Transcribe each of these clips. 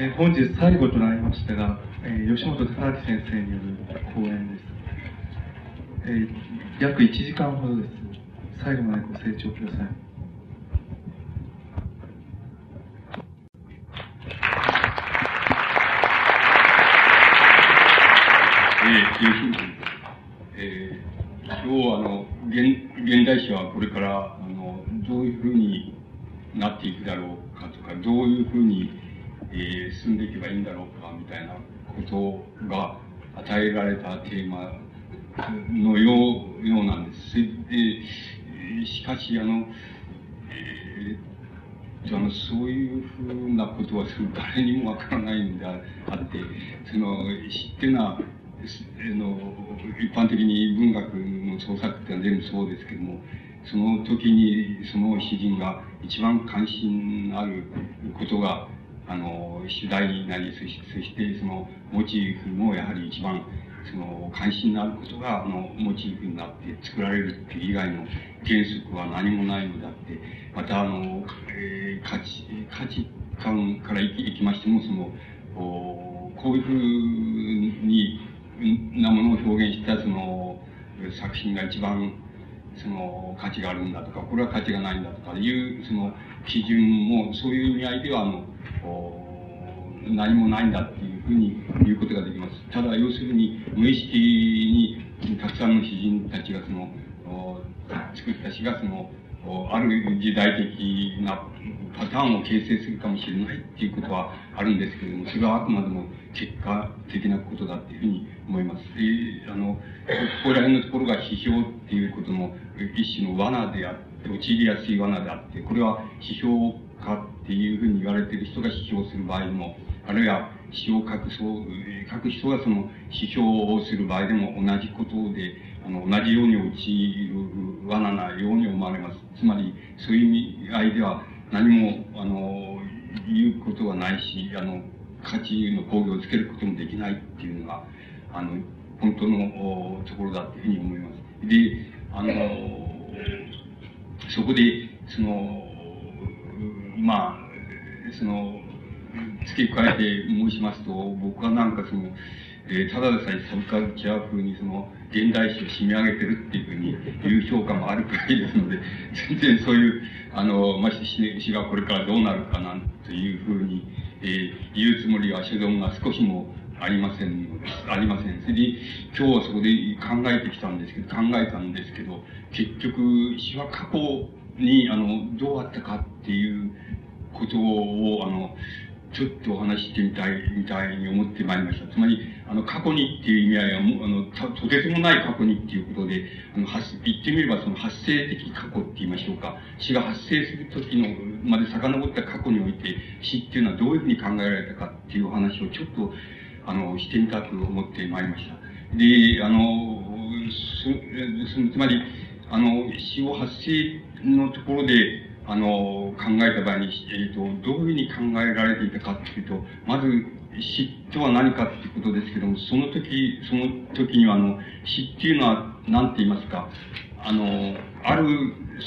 えー、本日最後となりましたが、えー、吉本隆明先生による講演です。えー、約1時間ほどです。最後までご清聴ください。えー、吉本えー、今日あの現現代史はこれからあのどういうふうになっていくだろうかとかどういうふうに、えー、進んでいけばいいんだろうかみたいなことが与えられたテーマのようようなんです。でしかしあの、えー、あのそういうふうなことは誰にもわからないのであってその知っていうの一般的に文学の創作ってのは全部そうですけどもその時にその詩人が一番関心あることがあの主題なりそしてそのモチーフもやはり一番その関心のあることがあのモチーフになって作られるっていう以外の原則は何もないのであってまたあの、えー、価値価値観からいきましてもそのこういうふうになものを表現したその作品が一番その価値があるんだとかこれは価値がないんだとかいうその基準もそういう意味合いではあの何もないんだっていうふうに言うことができます。ただ要するに無意識にたくさんの詩人たちがその作った詩がそのある時代的なパターンを形成するかもしれないっていうことはあるんですけれども、それはあくまでも結果的なことだっていうふうに思います。で、あの、ここら辺のところが批評っていうことの一種の罠であって、陥りやすい罠であって、これは批評家っていうふうに言われている人が批評する場合も、あるいは詩を書く書く人がその批評をする場合でも同じことで、あの、同じように陥る罠なように思われます。つまり、そういう意味合いでは何も、あの、言うことはないし、あの、価値の工業をつけることもできないっていうのが、あの、本当のところだっていうふうに思います。で、あの、そこで、その、まあ、その、付け加えて申しますと、僕はなんかその、えー、ただでさえサブカルチャー風にその、現代史を締め上げてるっていうふうに言う評価もあるくらいですので、全然そういう、あの、まして詩がこれからどうなるかなんていうふうに、えー、言うつもりは所存が少しもありません。ありません。それで、今日はそこで考えてきたんですけど、考えたんですけど、結局、詩は過去に、あの、どうあったかっていうことを、あの、ちょっとお話してみたい、みたいに思ってまいりました。つまり、あの、過去にっていう意味合いは、もう、あの、とてつもない過去にっていうことで、あの、発、言ってみればその発生的過去って言いましょうか。死が発生する時の、まで遡った過去において、死っていうのはどういうふうに考えられたかっていう話をちょっと、あの、してみたく思ってまいりました。で、あの、す、つまり、あの、死を発生のところで、あの、考えた場合に、えっ、ー、と、どういうふうに考えられていたかっていうと、まず、死とは何かっていうことですけども、その時、その時には、あの、死っていうのは、何て言いますか、あの、ある、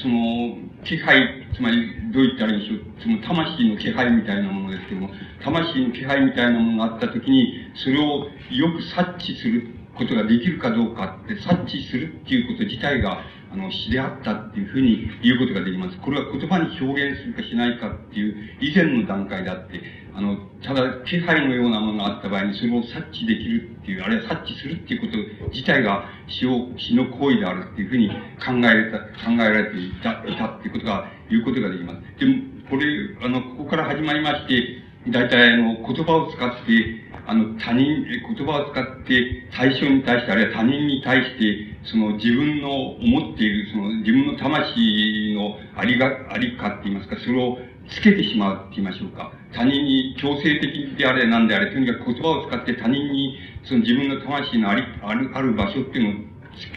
その、気配、つまり、どう言ったらいいんでしょう、その魂の気配みたいなものですけども、魂の気配みたいなものがあった時に、それをよく察知することができるかどうかって、察知するっていうこと自体が、あの、詩であったっていうふうに言うことができます。これは言葉に表現するかしないかっていう以前の段階であって、あの、ただ気配のようなものがあった場合にそれを察知できるっていう、あるいは察知するっていうこと自体が詩を、詩の行為であるっていうふうに考えられた、考えられていた、いたっていうことが、言うことができます。でも、これ、あの、ここから始まりまして、大体あの、言葉を使って、あの、他人、言葉を使って対象に対して、あるいは他人に対して、その自分の思っている、その自分の魂のありが、ありかって言いますか、それをつけてしまうって言いましょうか。他人に強制的であれなんであれ、とにかく言葉を使って他人に、その自分の魂のあり、ある、ある場所っていうのを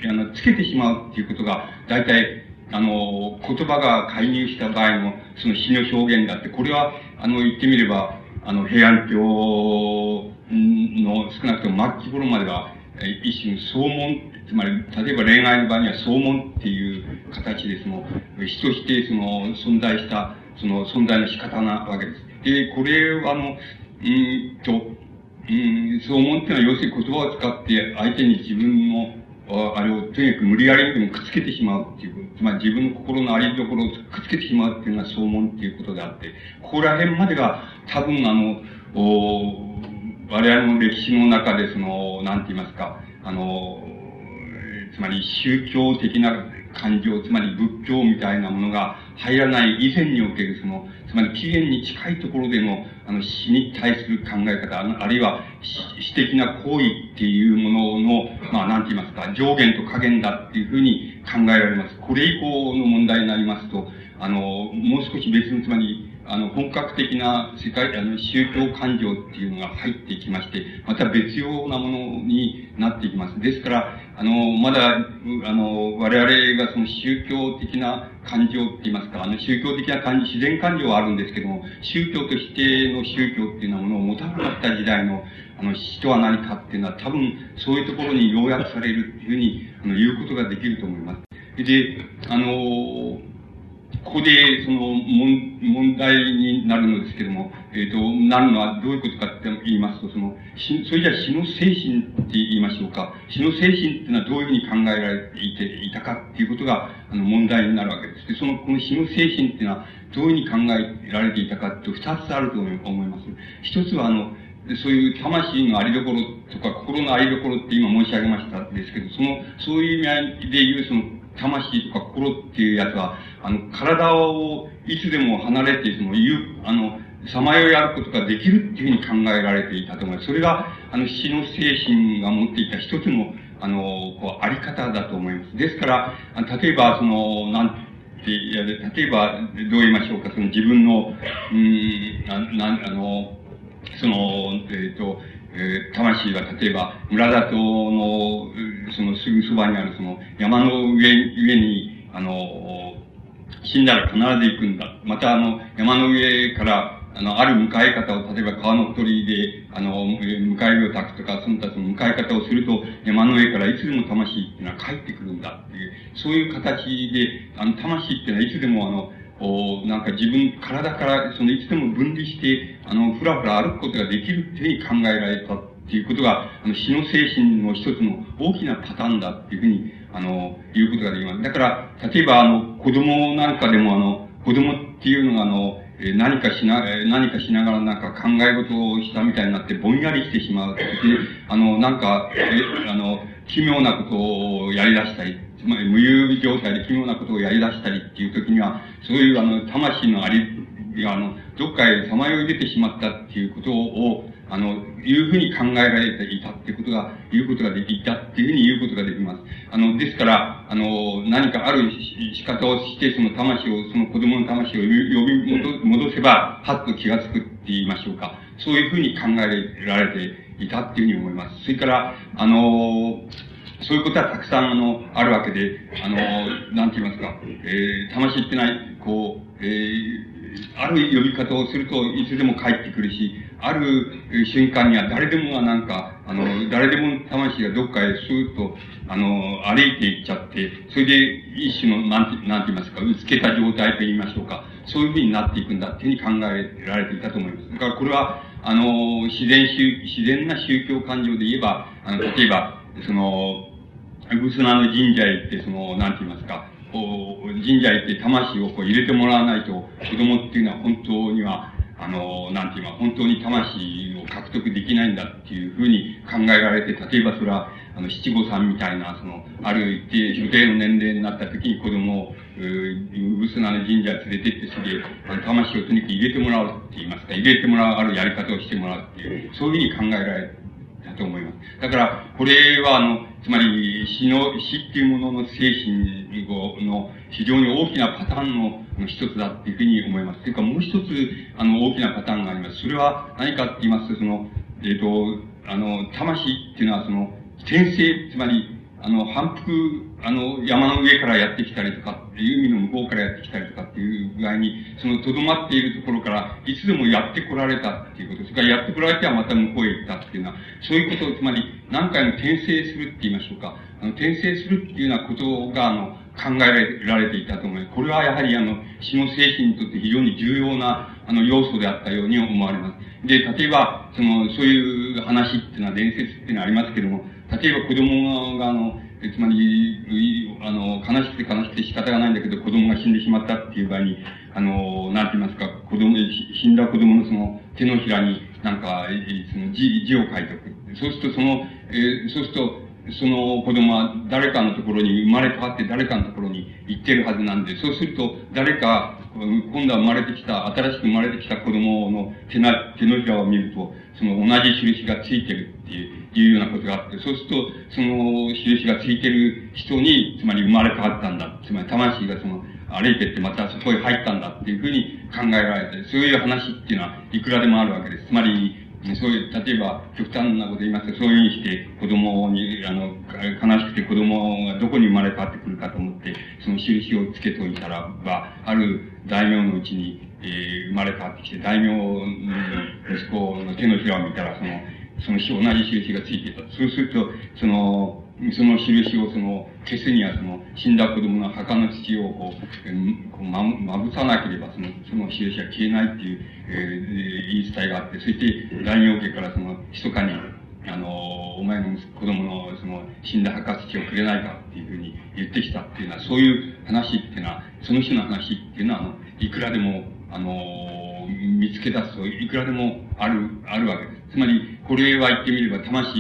あのつけてしまうっていうことが、大体、あの、言葉が介入した場合の、その詩の表現だって、これは、あの、言ってみれば、あの、平安京の少なくとも末期頃までは、一種総門、つまり、例えば恋愛の場合には総門っていう形で、その、人としてその存在した、その存在の仕方なわけです。で、これはあの、うんと、うん、そう思っていうのは、要するに言葉を使って相手に自分の、あれをとにかく無理やりにもくっつけてしまうっていうこと、つまり自分の心のありどころをくっつけてしまうっていうのがそう思うっていうことであって、ここら辺までが多分あの、お我々の歴史の中でその、なんて言いますか、あの、つまり宗教的な感情、つまり仏教みたいなものが入らない以前におけるその、つまり起源に近いところでの、あの、死に対する考え方、あるいは死的な行為っていうものの、まあ、なんて言いますか、上限と下限だっていうふうに考えられます。これ以降の問題になりますと、あの、もう少し別の、つまり、あの、本格的な世界、あの、宗教感情っていうのが入ってきまして、また別様なものになっていきます。ですから、あの、まだ、あの、我々がその宗教的な感情って言いますか、あの、宗教的な感情、自然感情はあるんですけども、宗教としての宗教っていうようなものを持たなかった時代の、あの、死とは何かっていうのは多分、そういうところに要約されるっていうふうに、あの、言うことができると思います。で、あの、ここで、その、問題になるのですけども、えっ、ー、と、なるのはどういうことかって言いますと、その、それじゃ死の精神って言いましょうか。死の精神っていうのはどういうふうに考えられていていたかっていうことが、あの、問題になるわけです。で、その、この死の精神っていうのは、どういうふうに考えられていたかって二つあると思います。一つは、あの、そういう魂のありどころとか心のありどころって今申し上げましたですけど、その、そういう意味合いで言うその魂とか心っていうやつは、あの、体をいつでも離れて、その、言う、あの、さまよい歩くことができるっていうふうに考えられていたと思います。それが、あの、死の精神が持っていた一つの、あの、こう、あり方だと思います。ですから、例えば、その、なんて、いや、例えば、どう言いましょうか、その自分の、うん、な、な、あの、その、えっ、ー、と、えー、魂は例えば、村里の、そのすぐそばにあるその山の上、上に、あの、死んだら必ず行くんだ。またあの、山の上から、あの、ある迎え方を、例えば川のほとりで、あの、迎え火を焚くとか、その他その迎え方をすると、山の上からいつでも魂っていうのは帰ってくるんだっていう、そういう形で、あの、魂っていうのはいつでもあの、おなんか自分、体から、そのいつでも分離して、あの、ふらふら歩くことができるっていうふうに考えられたっていうことが、あの、死の精神の一つの大きなパターンだっていうふうに、あの、言うことができます。だから、例えば、あの、子供なんかでも、あの、子供っていうのが、あの、何かしな、何かしながらなんか考え事をしたみたいになってぼんやりしてしまう。あの、なんか、あの、奇妙なことをやり出したり、つまり無遊状態で奇妙なことをやり出したりっていう時には、そういうあの、魂のあり、あの、どっかへさまよい出てしまったっていうことを、あの、いうふうに考えられていたってことが、言うことができたっていうふうに言うことができます。あの、ですから、あの、何かある仕方をして、その魂を、その子供の魂を呼び戻せば、はっと気がつくって言いましょうか。そういうふうに考えられていたっていうふうに思います。それから、あの、そういうことはたくさん、あの、あるわけで、あの、なんて言いますか、えー、魂ってない、こう、えー、ある呼び方をするといつでも帰ってくるし、ある瞬間には誰でもがなんか、あの、誰でも魂がどっかへスーッと、あの、歩いていっちゃって、それで一種の、なんて、なんて言いますか、うつけた状態と言いましょうか。そういうふうになっていくんだっていうふうに考えられていたと思います。だからこれは、あの、自然宗、自然な宗教感情で言えば、あの、例えば、その、ブスナの神社へ行って、その、なんて言いますか、神社へ行って魂をこう入れてもらわないと、子供っていうのは本当には、あの、なんていうか、本当に魂を獲得できないんだっていうふうに考えられて、例えばそれは、あの、七五三みたいな、その、ある一定、所定の年齢になった時に子供を、ううすなの神社連れてって、それで、あの、魂をとにかく入れてもらうって言いますか、入れてもらう、あるやり方をしてもらうっていう、そういうふうに考えられと思います。だから、これは、あの、つまり、死の、死っていうものの精神の非常に大きなパターンの一つだっていうふうに思います。というか、もう一つ、あの、大きなパターンがあります。それは何かって言いますと、その、えっ、ー、と、あの、魂っていうのは、その、転生、つまり、あの、反復、あの、山の上からやってきたりとかっていう意味の向こうからやってきたりとかっていう具合に、その、とどまっているところから、いつでもやってこられたっていうこと、それからやってこられてはまた向こうへ行ったっていうのは、そういうことを、つまり、何回も転生するって言いましょうか。あの、転生するっていうようなことが、あの、考えられていたと思います。これはやはりあの、死の精神にとって非常に重要な、あの、要素であったように思われます。で、例えば、その、そういう話っていうのは伝説っていうのはありますけども、例えば子供が、あの、つまり、あの、悲しくて悲しくて仕方がないんだけど、子供が死んでしまったっていう場合に、あの、なんて言いますか、子供、死んだ子供のその手のひらになんか、その字、字を書いておく。そうするとその、えー、そうすると、その子供は誰かのところに生まれ変わって誰かのところに行ってるはずなんで、そうすると誰か、今度は生まれてきた、新しく生まれてきた子供の手な手のひらを見ると、その同じ印がついてるっていうようなことがあって、そうすると、その印がついてる人に、つまり生まれ変わったんだ。つまり魂がその、歩いてってまたそこへ入ったんだっていうふうに考えられて、そういう話っていうのはいくらでもあるわけです。つまり、そういう、例えば、極端なこと言いますと、そういうふうにして子供に、あの、悲しくて子供がどこに生まれ変わってくるかと思って、その印をつけておいたらば、ある大名のうちに、えー、生まれ変わってきて、大名の息子の手のひらを見たら、その、その同じ印がついていた。そうすると、その、その印をその、消すにはその、死んだ子供の墓の土をこう、こうま、まぶさなければその、その印は消えないっていう、えー、言い伝えがあって、そして大名家からその、密かに、あの、お前の子供のその、死んだ墓土をくれないかっていうふうに言ってきたっていうのは、そういう話っていうのは、その日の話っていうのは、あの、いくらでも、あの、見つけ出すといくらでもある、あるわけです。つまり、これは言ってみれば魂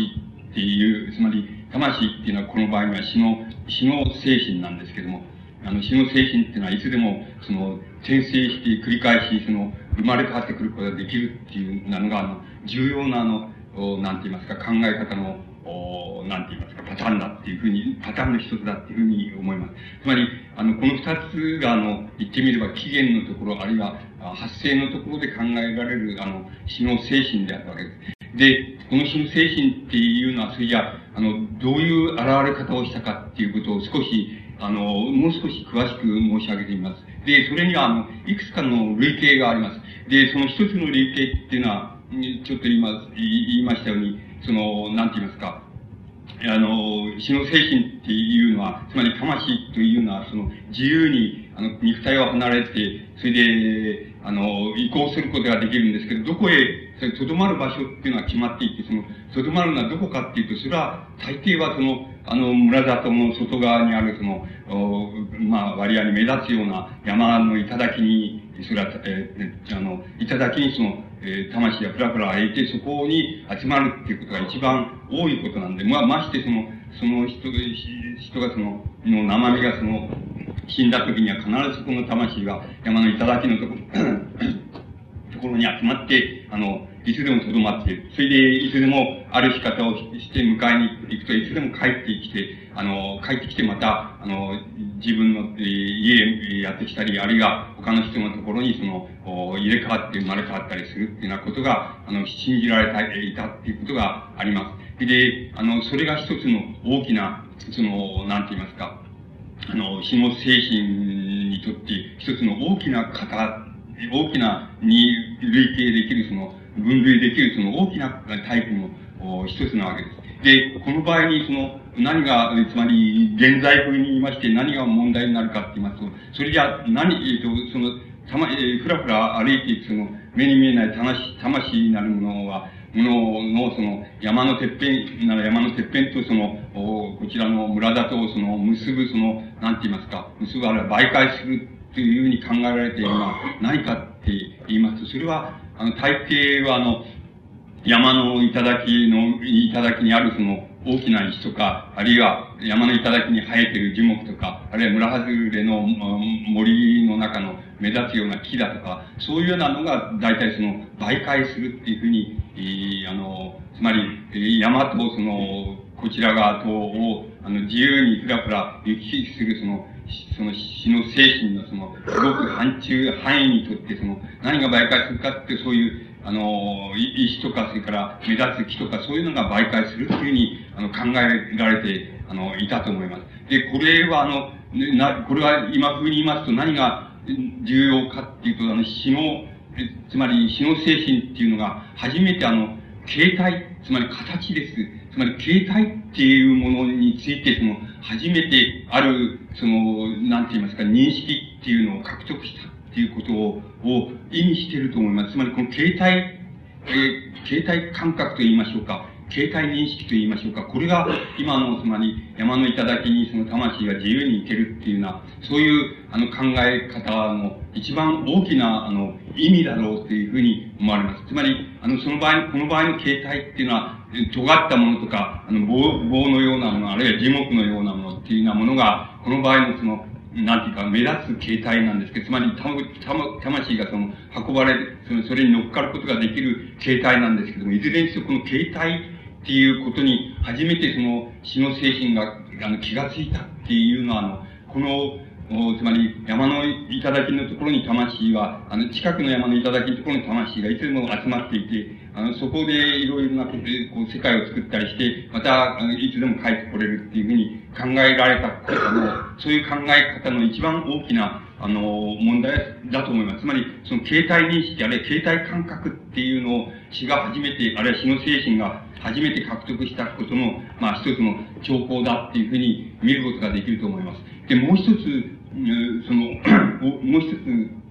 っていう、つまり、魂っていうのはこの場合には死の、死の精神なんですけども、あの、死の精神っていうのはいつでも、その、転生して繰り返し、その、生まれ変わってくることができるっていうなのが、あの、重要な、あの、なんて言いますか、考え方の、おなんて言いますか、パターンだっていうふうに、パターンの一つだっていうふうに思います。つまり、あの、この二つが、あの、言ってみれば起源のところ、あるいは発生のところで考えられる、あの、死の精神であるわけです。で、この死の精神っていうのは、それじゃ、あの、どういう現れ方をしたかっていうことを少し、あの、もう少し詳しく申し上げてみます。で、それには、あの、いくつかの類型があります。で、その一つの類型っていうのは、ちょっと今、言いましたように、その、なんて言いますか、あの、死の精神っていうのは、つまり魂というのは、その、自由に、あの、肉体を離れて、それで、あの、移行することができるんですけど、どこへ、とどまる場所っていうのは決まっていて、その、とどまるのはどこかっていうと、それは、大抵はその、あの、村里の外側にある、その、まあ、割合に目立つような山の頂に、それは、えー、あの、頂にその、えー、魂がふらふら空いて、そこに集まるっていうことが一番多いことなんで、まあ、ましてその、その人、人がその、の生身がその、死んだ時には必ずこの魂が山の頂のところ、ところに集まって、あの、いつでもとどまっている。それで、いつでもある仕方をして迎えに行くと、いつでも帰ってきて、あの、帰ってきてまた、あの、自分の、家へやってきたり、あるいは他の人のところにその、入れ替わって生まれ変わったりするっていうようなことが、あの、信じられていたっていうことがあります。で、あの、それが一つの大きな、その、なんて言いますか、あの、死の精神にとって一つの大きな型、大きなに類型できるその、分類できるその大きなタイプの一つなわけです。で、この場合にその、何が、つまり、現在風に言いまして何が問題になるかって言いますと、それじゃ何、えっ、と、その、たま、えー、ふらふら歩いていくその、目に見えない魂、魂なるものは、のの、その、山のてっぺんなら山のてっぺんとその、こちらの村だとその、結ぶその、なんて言いますか、結ぶあるいは媒介するというふうに考えられているのは何かって言いますと、それは、あの、大抵はあの、山の頂の、頂にあるその、大きな石とか、あるいは山の頂に生えてる樹木とか、あるいは村外れの森の中の目立つような木だとか、そういうようなのが大体その媒介するっていうふうに、えー、あの、つまり、山とその、こちら側とを、あの、自由にふらふら行き来するその、その死の精神のその、すごく範疇、範囲にとってその、何が媒介するかってそういう、あの、石とか、それから目立つ木とか、そういうのが媒介するっていうふうに、あの、考えられて、あの、いたと思います。で、これは、あの、な、これは今風に言いますと何が重要かっていうと、あの、死の、つまり死の精神っていうのが、初めてあの、形態、つまり形です。つまり形態っていうものについて、その、初めてある、その、なんて言いますか、認識っていうのを獲得したっていうことを、を意味していると思います。つまりこの形態、えー、形態感覚と言いましょうか。形態認識と言いましょうか。これが今の、つまり山の頂にその魂が自由に行けるっていうような、そういうあの考え方の一番大きなあの意味だろうというふうに思われます。つまり、あの、その場合、この場合の形態っていうのは、尖ったものとか、あの棒、棒のようなもの、あるいは樹木のようなものっていうようなものが、この場合のその、なんていうか、目立つ形態なんですけど、つまり、た、た、魂がその、運ばれ、その、それに乗っかることができる形態なんですけども、いずれにせよこの形態っていうことに、初めてその、死の精神が、あの、気がついたっていうのは、あの、この、つまり、山の頂のところに魂は、あの、近くの山の頂のところに魂がいつでも集まっていて、あの、そこでいろいろなことで、こう、世界を作ったりして、また、あの、いつでも帰ってこれるっていうふうに考えられた方の、そういう考え方の一番大きな、あの、問題だと思います。つまり、その形態認識、あるいは形態感覚っていうのを死が初めて、あるいは死の精神が初めて獲得したことの、まあ一つの兆候だっていうふうに見ることができると思います。で、もう一つ、その、もう一つ、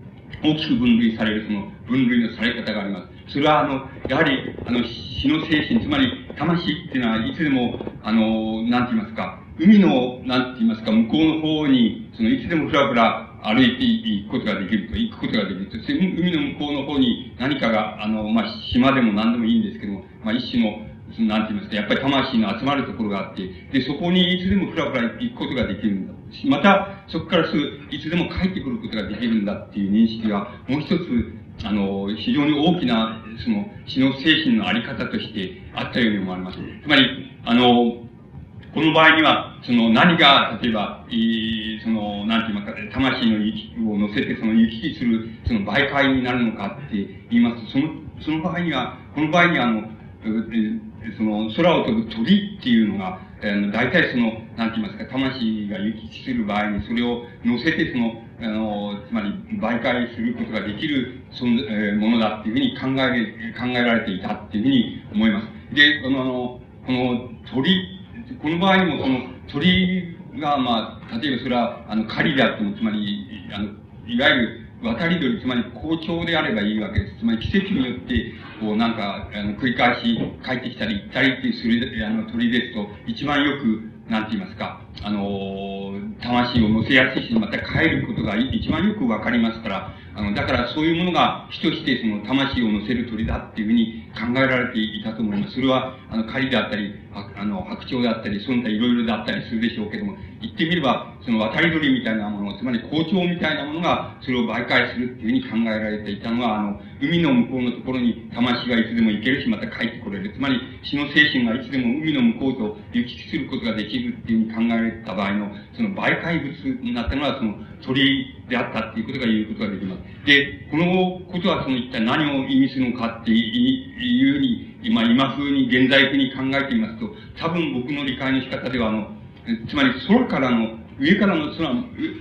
大きく分類されるその分類のされ方があります。それは、あの、やはり、あの、死の精神、つまり、魂っていうのは、いつでも、あの、なんて言いますか、海の、なんて言いますか、向こうの方に、その、いつでもふらふら歩いていくことができると、行くことができると。海の向こうの方に何かが、あの、まあ、島でも何でもいいんですけども、まあ、一種の、なんて言いますか、やっぱり魂の集まるところがあって、で、そこにいつでもふらふら行くことができるんだ。また、そこからすぐ、いつでも帰ってくることができるんだっていう認識が、もう一つ、あの、非常に大きな、その、死の精神のあり方としてあったように思われます。つまり、あの、この場合には、その何が、例えば、いその、なんて言いますか、魂の行きを乗せて、その行き来する、その媒介になるのかって言いますと、その、その場合には、この場合には、あの、その、空を飛ぶ鳥っていうのが、あの、大体その、なんて言いますか、魂が行き来する場合に、それを乗せて、その、あの、つまり、媒介することができる、その、えー、ものだっていうふうに考え、考えられていたっていうふうに思います。で、あの、この鳥、この場合にもその鳥が、まあ、例えばそれは、あの、狩りであっても、つまり、あの、いわゆる、渡り鳥、つまり好調であればいいわけです。つまり季節によって、こうなんか、あの、繰り返し帰ってきたり行ったりっていうする、あの、鳥ですと、一番よく、なんて言いますか、あの、魂を乗せやすいし、また帰ることが一番よくわかりますから、あの、だからそういうものが主としてその魂を乗せる鳥だっていうふうに考えられていたと思います。それは、あの、狩りであったり、あの、白鳥であったり、その他いろいろだったりするでしょうけども、言ってみれば、その渡り鳥みたいなもの、つまり校長みたいなものが、それを媒介するっていうふうに考えられていたのは、あの、海の向こうのところに魂がいつでも行けるし、また帰ってこれる。つまり、死の精神がいつでも海の向こうと行き来することができるっていうふうに考えられた場合の、その媒介物になったのは、その鳥であったっていうことが言うことができます。で、このことはその一体何を意味するのかっていうふうに、今、今風に、現在風に考えてみますと、多分僕の理解の仕方では、あの、つまり空からの、上からの空、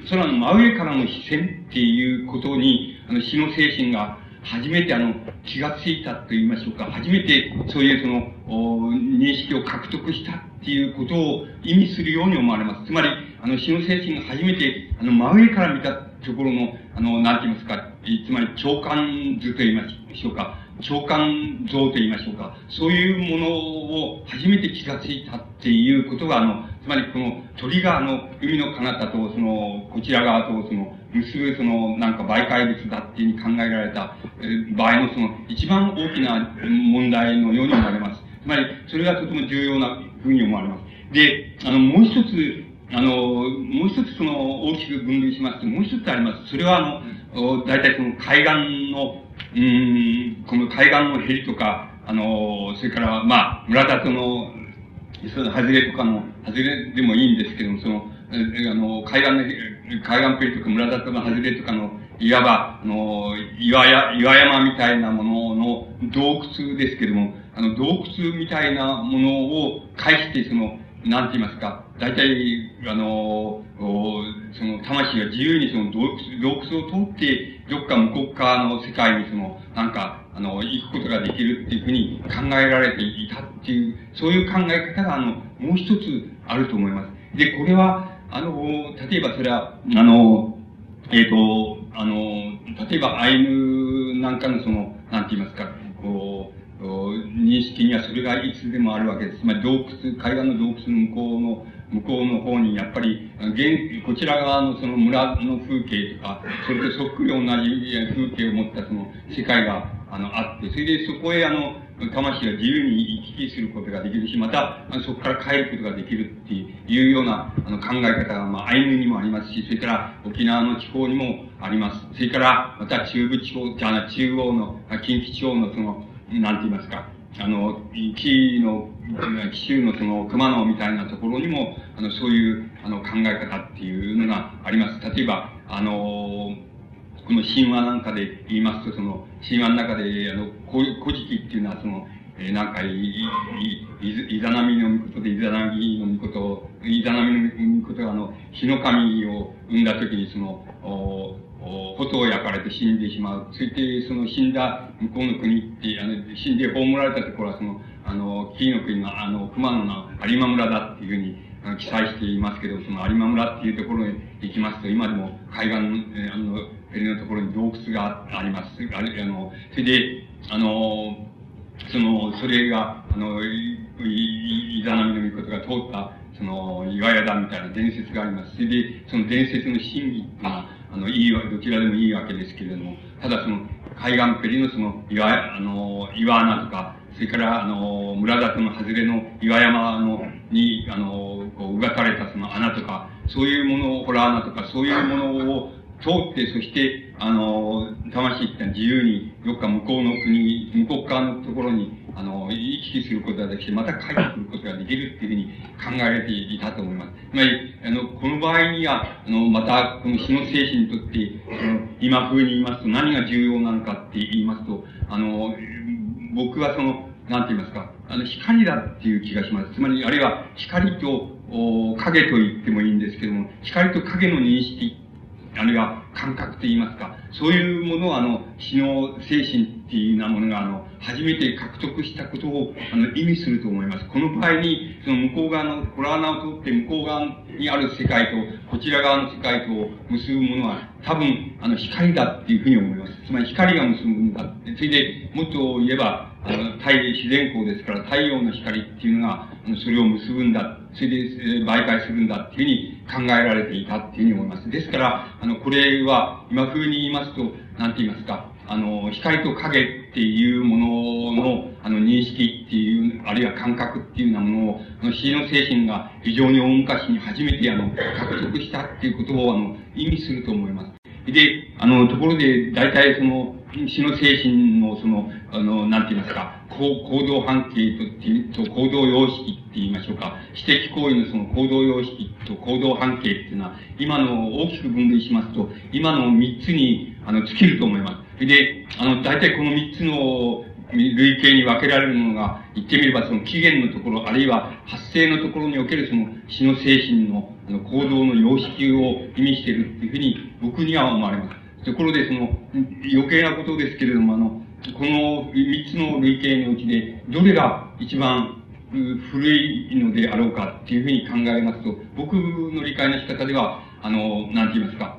空の真上からの視線っていうことに、あの、死の精神が初めてあの、気がついたと言いましょうか、初めてそういうその、認識を獲得したっていうことを意味するように思われます。つまり、あの、死の精神が初めて、あの、真上から見たところの、あの、なんて言いますか、つまり、長官図と言いましょうか、長官像と言いましょうか、そういうものを初めて気がついたっていうことが、あの、つまりこの鳥があの、海の彼方と、その、こちら側と、その、結ぶその、なんか媒介物だっていうふうに考えられた、え場合のその、一番大きな問題のように思われます。つまり、それがとても重要なふうに思われます。で、あの、もう一つ、あの、もう一つその、大きく分類しますと、もう一つあります。それはあの、大体その海岸の、うん、この海岸のヘリとか、あの、それから、まあ、村田との、その、外れとかの、外れでもいいんですけども、その、あの、海岸の、海岸ペリとか村田との外れとかの、いわば、あの、岩や、岩山みたいなものの洞窟ですけども、あの、洞窟みたいなものを介して、その、なんて言いますか、大体、あの、その、魂が自由にその洞窟、洞窟を通って、どっか向こう側の世界にその、なんか、あの、行くことができるっていうふうに考えられていたっていう、そういう考え方が、あの、もう一つあると思います。で、これは、あの、例えばそれは、あの、えっ、ー、と、あの、例えばアイヌなんかのその、なんて言いますか、こう、認識にはそれがいつでもあるわけです。つまり洞窟、海岸の洞窟の向こうの、向こうの方に、やっぱり、現、こちら側のその村の風景とか、それとそっくり同じ風景を持ったその世界が、あの、あって、それでそこへあの、魂が自由に行き来することができるし、また、そこから帰ることができるっていうようなあの考え方が、まあ、アイヌにもありますし、それから沖縄の地方にもあります。それから、また中部地方、じゃあ、中央の、近畿地方のその、なんて言いますか、あの、紀の、紀州のその熊野みたいなところにも、あの、そういう、あの、考え方っていうのがあります。例えば、あの、この神話なんかで言いますと、その、神話の中で、あの、古事記っていうのは、その、えー、なんか、い、い、い、いざなみの御事で、いざなみの御事、いざなみの御事が、あの、火の神を生んだ時に、その、おことを焼かれて死んでしまう。そしてその死んだ向こうの国って、あの、死んで葬られたところはその、あの、紀伊の国の、あの、熊野の有馬村だっていうふうに、記載していますけど、その有馬村っていうところに行きますと、今でも海岸、えあの、襟のところに洞窟があります。あれ、あの、それで、あの、その、それが、あの、い、い、いざなみの御事が通った、その、岩屋だみたいな伝説があります。それで、その伝説の真偽っていうのは、あの、いいわ、どちらでもいいわけですけれども、ただその、海岸ペリのその、岩、あの、岩穴とか、それから、あの、村里の外れの岩山の、に、あの、こう、うがたれたその穴とか、そういうものを、ホラー穴とか、そういうものを通って、そして、あの、魂って自由に、どっか向こうの国、向こう側のところに、あの、行き来することができて、また帰ってくることができるっていうふうに考えられていたと思います。つまり、あの、この場合には、あの、また、この死の精神にとって、その、今風に言いますと、何が重要なのかって言いますと、あの、僕はその、なんて言いますか、あの、光だっていう気がします。つまり、あるいは、光と、影と言ってもいいんですけども、光と影の認識あるいは感覚と言いますか、そういうものをあの、死の精神っていうようなものがあの、初めて獲得したことをあの、意味すると思います。この場合に、その向こう側の、コラ穴を通って向こう側にある世界と、こちら側の世界とを結ぶものは、多分、あの、光だっていうふうに思います。つまり光が結ぶんだ。それで、もっと言えば、あの、太自然光ですから、太陽の光っていうのが、それを結ぶんだ。それで、媒介するんだっていうふうに考えられていたっていうふうに思います。ですから、あの、これは、今風に言いますと、なんて言いますか、あの、光と影っていうものの、あの、認識っていう、あるいは感覚っていうようなものを、あの、死の精神が非常に大昔に初めて、あの、獲得したっていうことを、あの、意味すると思います。で、あの、ところで、大体その、死の精神の、その、あの、なんて言いますか、行動半径とと、行動様式って言いましょうか。私的行為のその行動様式と行動半径っていうのは、今の大きく分類しますと、今の三つに、あの、尽きると思います。で、あの、大体この三つの類型に分けられるものが、言ってみればその起源のところ、あるいは発生のところにおけるその死の精神のあの行動の様式を意味しているっていうふうに僕には思われます。ところでその余計なことですけれども、あの、この三つの類型のうちで、どれが一番古いのであろうかっていうふうに考えますと、僕の理解の仕方では、あの、なんて言いますか、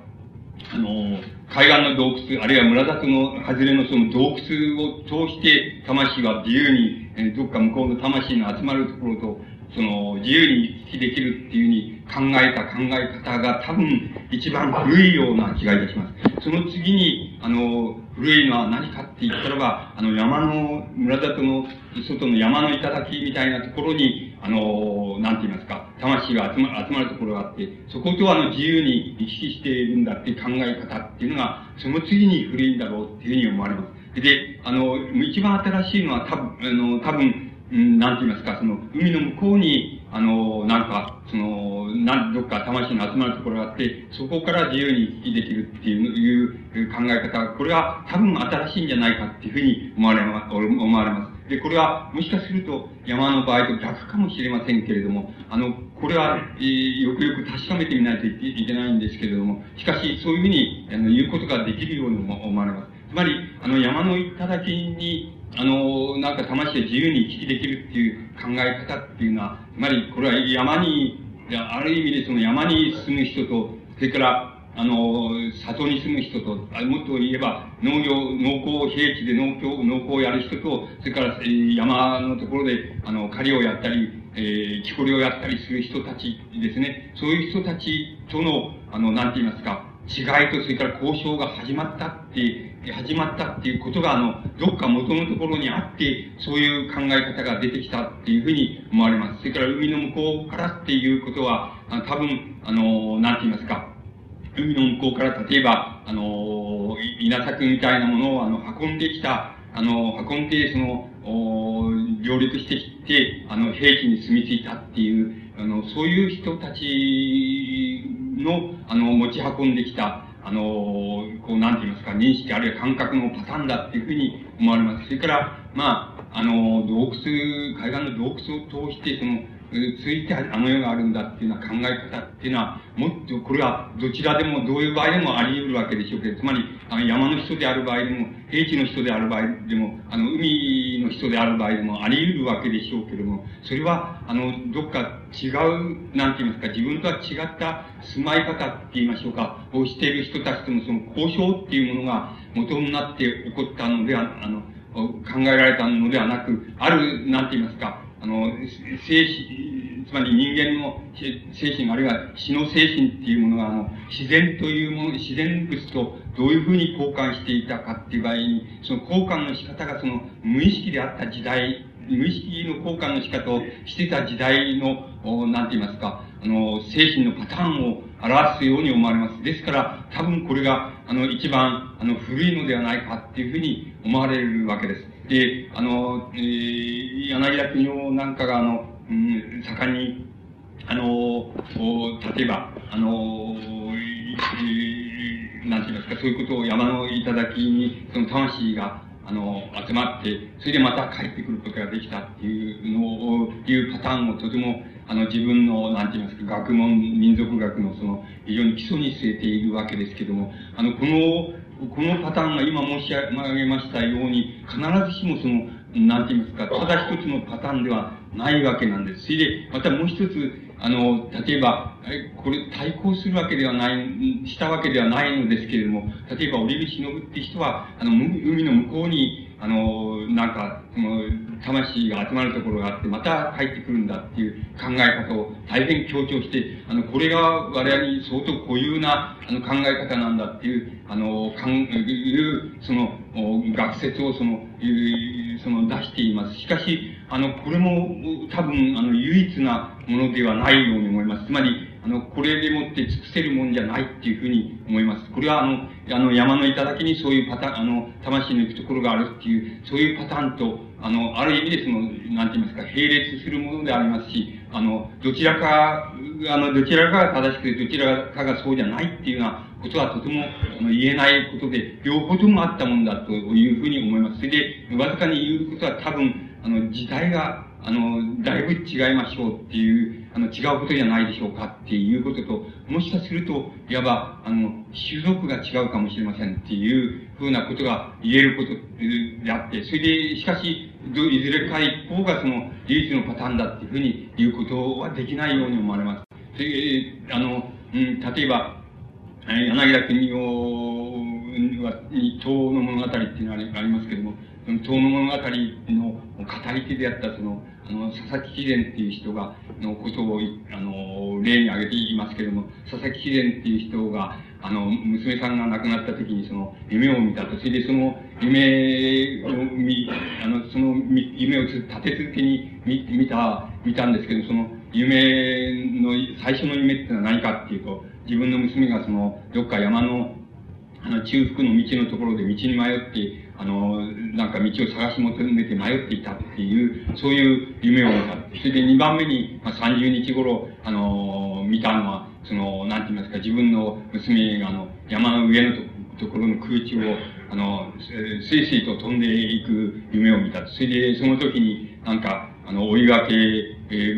あの、海岸の洞窟、あるいは村里の外れのその洞窟を通して、魂は自由に、どっか向こうの魂の集まるところと、その、自由に行き来できるっていうふうに考えた考え方が多分一番古いような気がいたします。その次に、あの、古いのは何かって言ったらば、あの、山の、村里の外の山の頂みたいなところに、あの、なんて言いますか、魂が集ま集まるところがあって、そことあの、自由に行き来しているんだっていう考え方っていうのが、その次に古いんだろうっていうふうに思われます。で、あの、一番新しいのは多分、あの、多分、ん、なんて言いますか、その、海の向こうに、あの、なんか、その、なん、どっか魂の集まるところがあって、そこから自由に行き来できるっていういう考え方、これは多分新しいんじゃないかっていうふうに思われます、思われます。で、これは、もしかすると、山の場合と逆かもしれませんけれども、あの、これは、えー、よくよく確かめてみないといけないんですけれども、しかし、そういうふうに、あの、言うことができるようにも思われます。つまり、あの、山の頂に、あの、なんか魂が自由に行き来できるっていう考え方っていうのは、つまり、これは山に、ある意味でその山に住む人と、それから、あの、里に住む人と、もっと言えば、農業、農耕平地で農業、農耕をやる人と、それから、えー、山のところで、あの、狩りをやったり、えー、木こりをやったりする人たちですね。そういう人たちとの、あの、なんて言いますか、違いと、それから交渉が始まったって、始まったっていうことが、あの、どっか元のところにあって、そういう考え方が出てきたっていうふうに思われます。それから海の向こうからっていうことは、あ多分、あの、なんて言いますか、海の向こうから例えば、あの、稲作みたいなものを、あの、運んできた、あの、運んで、その、お上陸してきて、あの、兵器に住み着いたっていう、あの、そういう人たちの、あの、持ち運んできた、あの、こう、なんて言いますか、認識あるいは感覚のパターンだっていうふうに思われます。それから、まあ、あの、洞窟、海岸の洞窟を通して、その、ついてあの世があるんだっていうような考え方っていうのは、もっと、これはどちらでも、どういう場合でもあり得るわけでしょうけど、つまり、あの山の人である場合でも、平地の人である場合でも、あの、海の人である場合でもあり得るわけでしょうけれども、それは、あの、どっか違う、なんて言いますか、自分とは違った住まい方って言いましょうか、をしている人たちとのその交渉っていうものが元になって起こったのでは、あの、考えられたのではなく、ある、なんて言いますか、あの、精神、つまり人間の精神、あるいは死の精神っていうものが、あの、自然というもの、自然物とどういうふうに交換していたかっていう場合に、その交換の仕方がその無意識であった時代、無意識の交換の仕方をしてた時代の、なんて言いますか、あの、精神のパターンを表すように思われます。ですから、多分これが、あの、一番、あの、古いのではないかっていうふうに思われるわけです。で、あの、えー、柳田国夫なんかが、あの、うん、盛んに、あの、例えば、あの、え、なんて言いますか、そういうことを山の頂に、その魂が、あの、集まって、それでまた帰ってくることができたっていうのを、いうパターンをとても、あの、自分の、なんて言いますか、学問、民族学のその、非常に基礎に据えているわけですけども、あの、この、このパターンが今申し上げましたように、必ずしもその、なんて言いますか、ただ一つのパターンではないわけなんです。それで、またもう一つ、あの、例えば、これ対抗するわけではない、したわけではないのですけれども、例えば、折口忍って人は、あの、海の向こうに、あの、なんか、その、魂が集まるところがあって、また帰ってくるんだっていう考え方を大変強調して、あの、これが我々に相当固有な、あの、考え方なんだっていう、あの、かん、いう、その、学説をその、その、出しています。しかし、あの、これも多分、あの、唯一なものではないように思います。つまり、あの、これでもって尽くせるもんじゃないっていうふうに思います。これはあの、あの、山の頂にそういうパターン、あの、魂の行くところがあるっていう、そういうパターンと、あの、ある意味でその、なんて言いますか、並列するものでありますし、あの、どちらか、あの、どちらかが正しくて、どちらかがそうじゃないっていうようなことはとても言えないことで、両方ともあったもんだというふうに思います。それで、わずかに言うことは多分、あの、時代が、あの、だいぶ違いましょうっていう、あの、違うことじゃないでしょうかっていうことと、もしかすると、いわば、あの、種族が違うかもしれませんっていうふうなことが言えることであって、それで、しかし、どいずれか一方がその、唯一のパターンだっていうふうに言うことはできないように思われます。それあの、うん、例えば、柳田国夫は、に、東の物語っていうのがありますけれども、東の物語の語り手であったその、あの、佐々木貴殿っていう人が、のことを、あの、例に挙げていますけれども、佐々木貴殿っていう人が、あの、娘さんが亡くなった時にその、夢を見たと。それでその、夢を見、あの、その、夢を立て続けに見、見た、見たんですけど、その、夢の、最初の夢ってのは何かっていうと、自分の娘がその、どっか山の、あの、中腹の道のところで道に迷って、あの、なんか道を探し求めて迷っていたっていう、そういう夢を見た。それで2番目に、まあ、30日頃、あの、見たのは、その、なんて言いますか、自分の娘が、あの、山の上のところの空中を、あの、すいすいと飛んでいく夢を見た。それで、その時に、なんか、あの、追いがけ、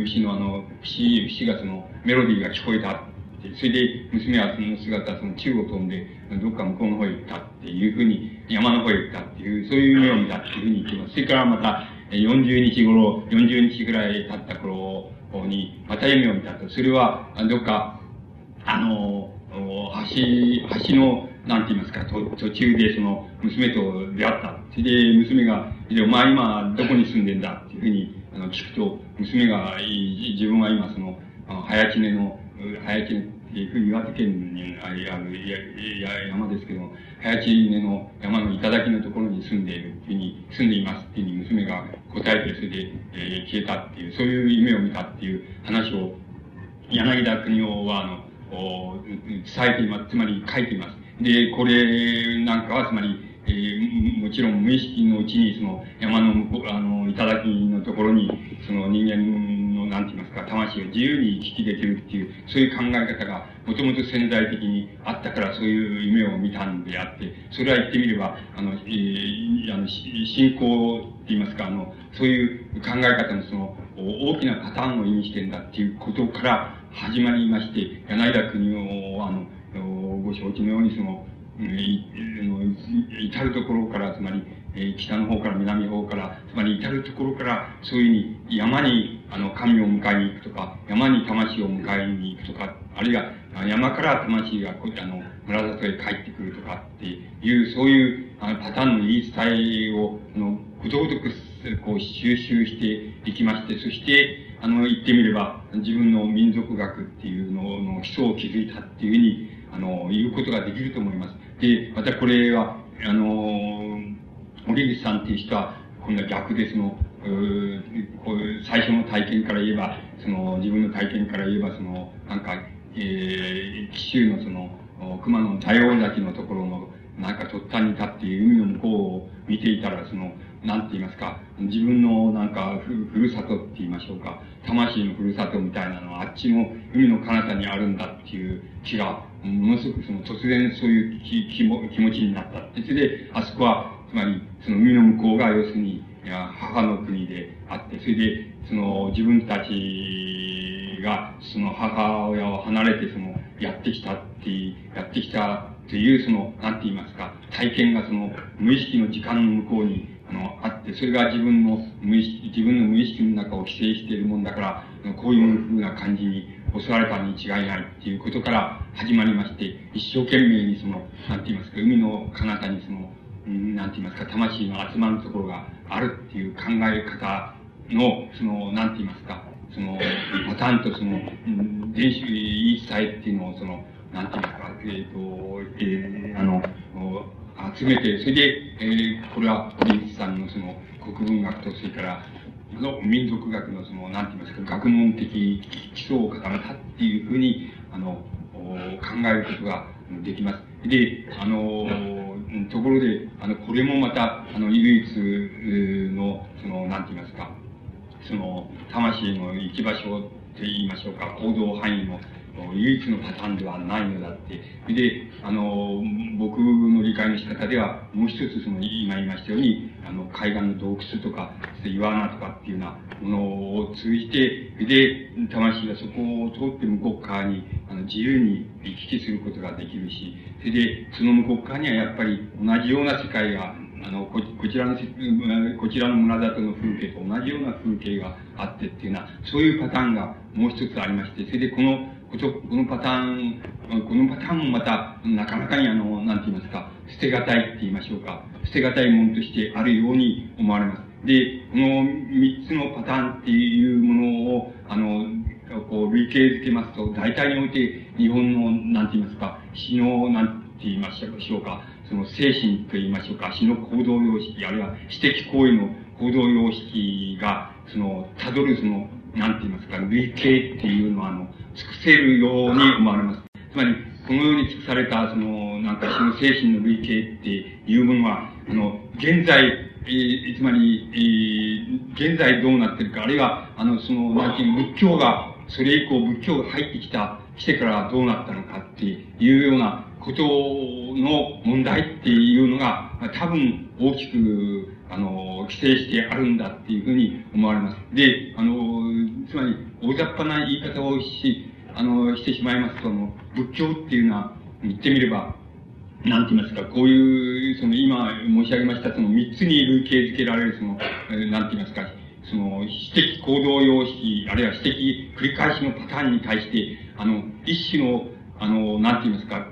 牛のあの、牛、牛がその、メロディーが聞こえたってそれで、娘はその姿、その宙を飛んで、どっか向こうの方へ行ったっていうふうに、山の方へ行ったっていう、そういう夢を見たっていうふうに言ってます。それからまた、40日頃、40日ぐらい経った頃に、また夢を見たと。それは、どっか、あの、橋、橋の、なんて言いますか、途中でその、娘と出会った。それで、娘が、お前今、どこに住んでんだ？っていうふうに、あの、聞くと、娘が、自分は今、その、早知根の、早知根っていう岩手県にある山ですけど、早知根の山の頂のところに住んでいるっていうふうに、住んでいますっていうふうに娘が答えて、それで、えー、消えたっていう、そういう夢を見たっていう話を、柳田国夫は、あの、伝えています。つまり書いています。で、これなんかは、つまり、えー、もちろん無意識のうちに、その、山の向こう、あの、頂のところに、その人間の、なんて言いますか、魂が自由に行き来できるっていう、そういう考え方が、もともと潜在的にあったから、そういう夢を見たんであって、それは言ってみれば、あの、えー、あの、信仰って言いますか、あの、そういう考え方のその、大きなパターンを意味してんだっていうことから始まりまして、柳田国を、あの、ご承知のようにその、至るところから、つまり、え北の方から南の方から、つまり至るところから、そういうふうに山に、あの、神を迎えに行くとか、山に魂を迎えに行くとか、あるいは山から魂がこ、あの、村里へ帰ってくるとかっていう、そういうあのパターンの言い伝えを、あの、ことごとく、こう、収集していきまして、そして、あの、言ってみれば、自分の民族学っていうのの基礎を築いたっていうふうに、あの、言うことができると思います。で、またこれは、あの、森口さんっていう人は、今度は逆でその、うこう最初の体験から言えば、その、自分の体験から言えば、その、なんか、えー、紀州のその、熊野大王崎のところの、なんか突端に立って海の向こうを見ていたら、その、なんて言いますか、自分のなんかふ、ふるさとって言いましょうか、魂のふるさとみたいなのはあっちの海の彼方にあるんだっていう気が、ものすごくその突然そういう気気も気持ちになったそれで、あそこは、つまり、その海の向こうが要するに、母の国であって、それで、その自分たちが、その母親を離れて、その、やってきたって、やってきたという、その、なん。て言いますか、体験がその、無意識の時間の向こうに、あの、あって、それが自分の無意識、自分の無意識の中を規制しているもん。だから、こういうふうな感じに襲われたに違いないっていうことから始まりまして、一生懸命にその、なんて言いますか、海の彼方にその、なんて言いますか、魂の集まるところがあるっていう考え方の、その、なんて言いますか、その、パターンとその、電子言い伝えっていうのを、その、なんて言いますか、えっ、ー、と、えー、あの、集めて、それで、えー、これは、堀内さんのその、国文学と、それから、の民族学のその、なんて言いますか、学問的基礎を固めたっていうふうに、あの、考えることができます。で、あの、ところで、あの、これもまた、あの、唯一の、その、なんて言いますか、その、魂の行き場所と言いましょうか、行動範囲の唯一のパターンではないのだって。で、あの、僕の理解の仕方では、もう一つその、今言いましたように、あの、海岸の洞窟とか、岩穴とかっていうようなものを通じて、で、魂がそこを通って向こう側に、あの、自由に行き来することができるし、それで、その向こう側にはやっぱり同じような世界があの、こ、こちらの、こちらの村里の風景と同じような風景があってっていうのは、そういうパターンがもう一つありまして、それでこの、このパターン、このパターンもまた、なかなかにあの、なんて言いますか、捨てがたいって言いましょうか、捨てがたいものとしてあるように思われます。で、この三つのパターンっていうものを、あの、こう、類型づけますと、大体において、日本の、なんて言いますか、詩の、なんて言いましょうか、その精神と言いましょうか、詩の行動様式、あるいは私的行為の行動様式が、その、たどるその、なんて言いますか、類型っていうのは、あの、せるように思われます。つまり、このように尽くされた、その、なんか、その精神の類型っていうものは、あの、現在、えー、つまり、えー、現在どうなってるか、あるいは、あの、その、なんていう、仏教が、それ以降仏教が入ってきた、来てからどうなったのかっていうようなことの問題っていうのが、多分大きく、あの、規制してあるんだっていうふうに思われます。で、あの、つまり、大雑把な言い方をし、あの、してしまいますと、あの、仏教っていうのは、言ってみれば、なんて言いますか、こういう、その今申し上げました、その三つに類型づけられる、その、えなんて言いますか、その、私的行動様式、あるいは私的繰り返しのパターンに対して、あの、一種の、あの、なんて言いますか、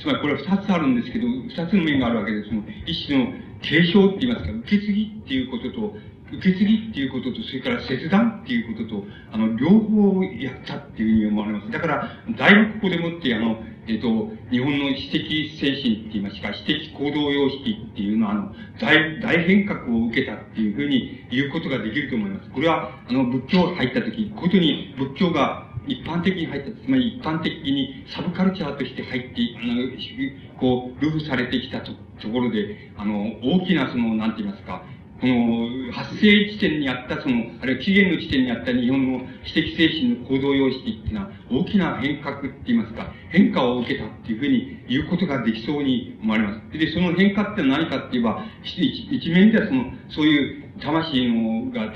つまりこれは二つあるんですけど、二つの面があるわけです。その、一種の継承って言いますか、受け継ぎっていうことと、受け継ぎっていうことと、それから切断っていうことと、あの、両方をやったっていうふうに思われます。だから、だいぶここでもって、あの、えっ、と、日本の私的精神って言いますか、私的行動様式っていうのは、あの、大、大変革を受けたっていうふうに言うことができると思います。これは、あの、仏教入った時、ことに仏教が一般的に入った、つまり一般的にサブカルチャーとして入って、あの、こう、ルフされてきたとところで、あの、大きなその、なんて言いますか、この、発生地点にあったその、あるいは起源の地点にあった日本の私的精神の行動様式っていうのは、大きな変革って言いますか、変化を受けたっていうふうに言うことができそうに思われます。で、その変化って何かって言えば、一面ではその、そういう魂のが、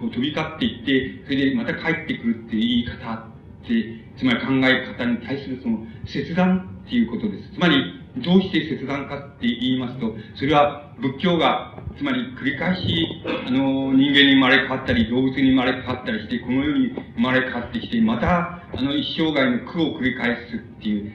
こう飛び交っていって、それでまた帰ってくるっていう言い方って、つまり考え方に対するその、切断っていうことです。つまり、どうして切断かって言いますと、それは仏教が、つまり繰り返し、あの、人間に生まれ変わったり、動物に生まれ変わったりして、この世に生まれ変わってきて、また、あの、一生涯の苦を繰り返すっていう、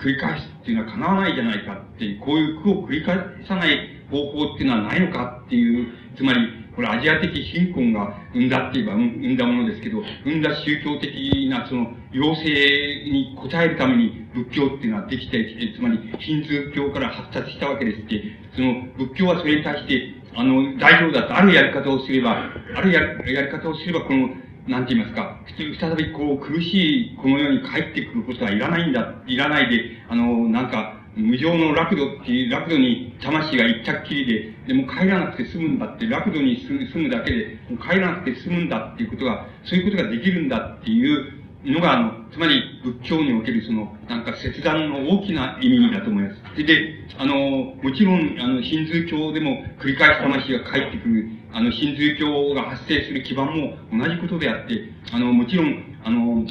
繰り返すっていうのは叶わないじゃないかっていう、こういう苦を繰り返さない方法っていうのはないのかっていう、つまり、これアジア的貧困が生んだって言えば生んだものですけど、生んだ宗教的なその要請に応えるために仏教っていうのはできてきて、つまりヒンズー教から発達したわけですって、その仏教はそれに対して、あの、大丈夫だと、あるやり方をすれば、あるややり方をすれば、この、なんて言いますか、普通再びこう苦しいこの世に帰ってくることはいらないんだ、いらないで、あの、なんか、無常の楽土っていう、楽土に魂が一着きりで、でも帰らなくて済むんだって、楽土に住むだけで、帰らなくて済むんだっていうことが、そういうことができるんだっていうのが、あの、つまり仏教におけるその、なんか切断の大きな意味だと思います。で、あの、もちろん、あの、ヒンズー教でも繰り返し魂が帰ってくる、あの、ヒンズー教が発生する基盤も同じことであって、あの、もちろん、あの、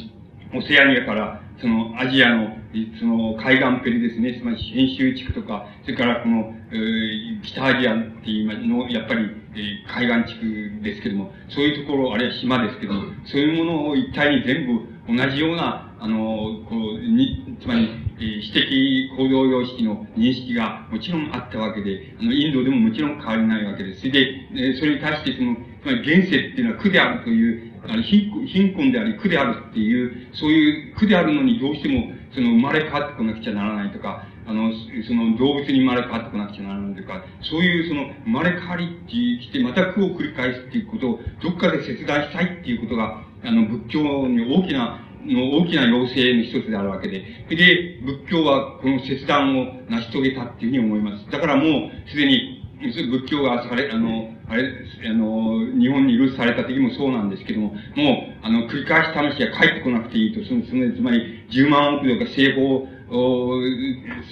オセアニアから、その、アジアの、その、海岸ペリですね、つまり、編集地区とか、それからこの、えー、北アジアっていうの、やっぱり、えー、海岸地区ですけども、そういうところ、あるいは島ですけども、そういうものを一体に全部同じような、あの、こう、に、つまり、えー、私的行動様式の認識がもちろんあったわけで、あの、インドでももちろん変わりないわけです。それで、えー、それに対してその、つまり現世っていうのは苦であるという、貧困であり苦であるっていう、そういう苦であるのにどうしても、その生まれ変わってこなくちゃならないとか、あの、その動物に生まれ変わってこなくちゃならないとか、そういうその生まれ変わりってきて、また苦を繰り返すっていうことを、どっかで切断したいっていうことが、あの、仏教に大きな、の大きな要請の一つであるわけで。で、仏教はこの切断を成し遂げたっていうふうに思います。だからもう、すでに仏教がされ、あの、あれ、あの、日本に許された時もそうなんですけども、もう、あの、繰り返し魂が帰ってこなくていいと、その、その、つまり、10万億とか西方、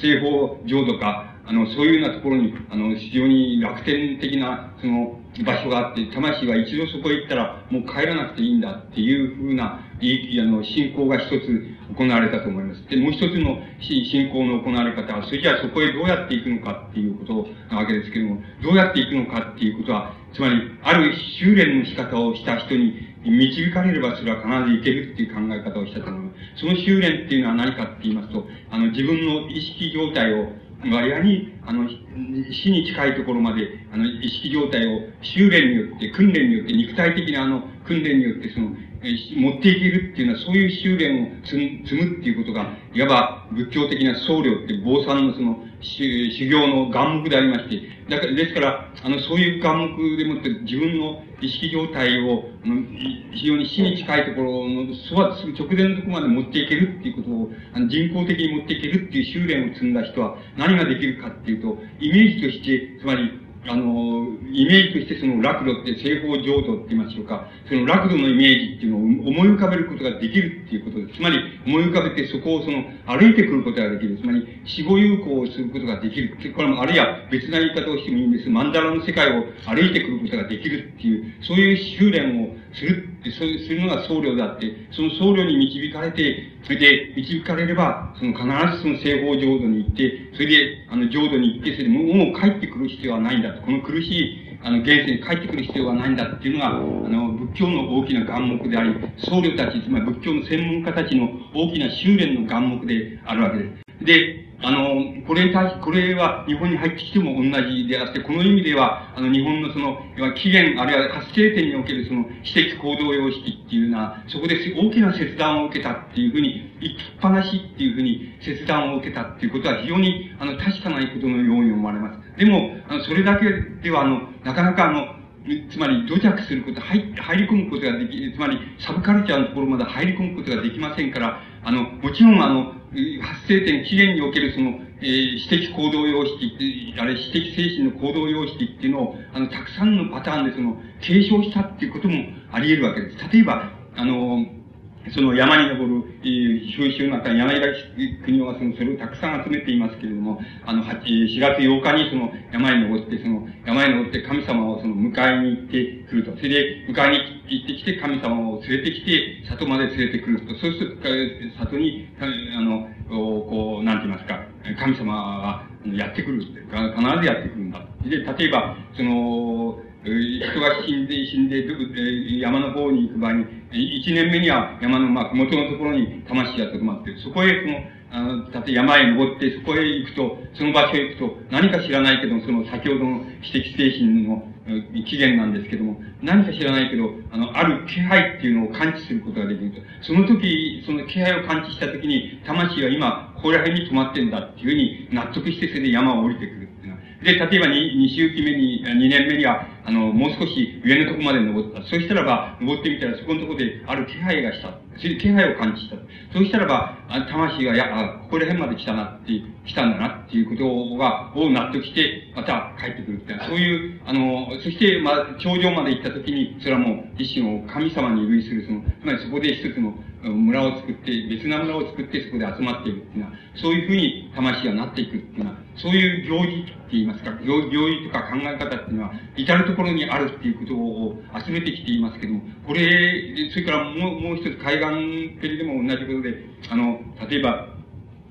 西方浄土か、あの、そういうようなところに、あの、非常に楽天的な、その、場所があって、魂は一度そこへ行ったら、もう帰らなくていいんだっていうふうな、いあの、信仰が一つ行われたと思います。で、もう一つの信仰の行われ方は、それじゃあそこへどうやって行くのかっていうことなわけですけれども、どうやって行くのかっていうことは、つまり、ある修練の仕方をした人に導かれればそれは必ず行けるっていう考え方をしたと思います。その修練っていうのは何かって言いますと、あの、自分の意識状態を割合に、あの、死に近いところまで、あの、意識状態を修練によって、訓練によって、肉体的なあの、訓練によって、その、持っていけるっていうのは、そういう修練を積むっていうことが、いわば仏教的な僧侶って、坊さんのその、修行の眼目でありまして、だから、ですから、あの、そういう眼目でもって自分の意識状態を、あの非常に死に近いところの、そば、直前のところまで持っていけるっていうことを、あの人工的に持っていけるっていう修練を積んだ人は何ができるかっていうと、イメージとして、つまり、あの、イメージとしてその落土って西方浄土って言いましょうか、その落土のイメージっていうのを思い浮かべることができるっていうことです。つまり、思い浮かべてそこをその、歩いてくることができる。つまり、死後有効をすることができる。これも、あるいは別な言い方をしてもいいんです。マンダラの世界を歩いてくることができるっていう、そういう修練をするって、そうするのが僧侶であって、その僧侶に導かれて、それで導かれれば、その必ずその西方浄土に行って、それで、あの、浄土に行って、それでもう帰ってくる必要はないんだと。この苦しい、あの、現世に帰ってくる必要はないんだっていうのが、あの、仏教の大きな眼目であり、僧侶たち、つまり仏教の専門家たちの大きな修練の眼目であるわけです。で、あの、これに対し、これは日本に入ってきても同じであって、この意味では、あの、日本のその、起源、あるいは発生点におけるその、私的行動様式っていうのは、そこで大きな切断を受けたっていうふうに、言いっぱなしっていうふうに切断を受けたっていうことは非常に、あの、確かないことのように思われます。でも、あの、それだけでは、あの、なかなかあの、つまり土着すること、入入り込むことができ、つまりサブカルチャーのところまで入り込むことができませんから、あの、もちろんあの、発生点、起源におけるその、えー、私的行動様式、あれ、指摘精神の行動様式っていうのを、あの、たくさんのパターンでその、継承したっていうこともあり得るわけです。例えば、あの、その山に登る、えー、風習の中に柳田国はその、それをたくさん集めていますけれども、あの、4月8日にその山に登って、その山に登って神様をその迎えに行ってくると。それで迎えに行ってきて神様を連れてきて、里まで連れてくると。そうすると、里に、あの、こう、なんて言いますか、神様はやってくる。必ずやってくるんだ。で、例えば、その、人が死んで、死んで、山の方に行く場合に、一年目には山の、まあ、元のところに魂がとどまって。そこへ、その、あの、例えば山へ登って、そこへ行くと、その場所へ行くと、何か知らないけど、その先ほどの知的精神の起源なんですけども、何か知らないけど、あの、ある気配っていうのを感知することができると。その時、その気配を感知した時に、魂は今、ここら辺に止まってんだっていうふうに納得して、それで山を降りてくるっていうのは。で、例えば 2, 2周期目に、2年目には、あの、もう少し上のとこまで登った。そしたらば、登ってみたら、そこのとこである気配がした。それで気配を感じた。そうしたらば、魂が、や、あ、ここら辺まで来たなって、来たんだなっていうことが、を納得して、また帰ってくるっていうそういう、あの、そして、まあ、頂上まで行った時に、それはもう、一種の神様に類する、その、つまりそこで一つの村を作って、別な村を作ってそこで集まっているっていうのは、そういうふうに魂がなっていくっていうのは、そういう行事って言いますか、行事とか考え方っていうのは、至るところにあるっていうことを集めてきていますけども、これ、それからもう、もう一つ海岸ペリでも同じことで、あの、例えば、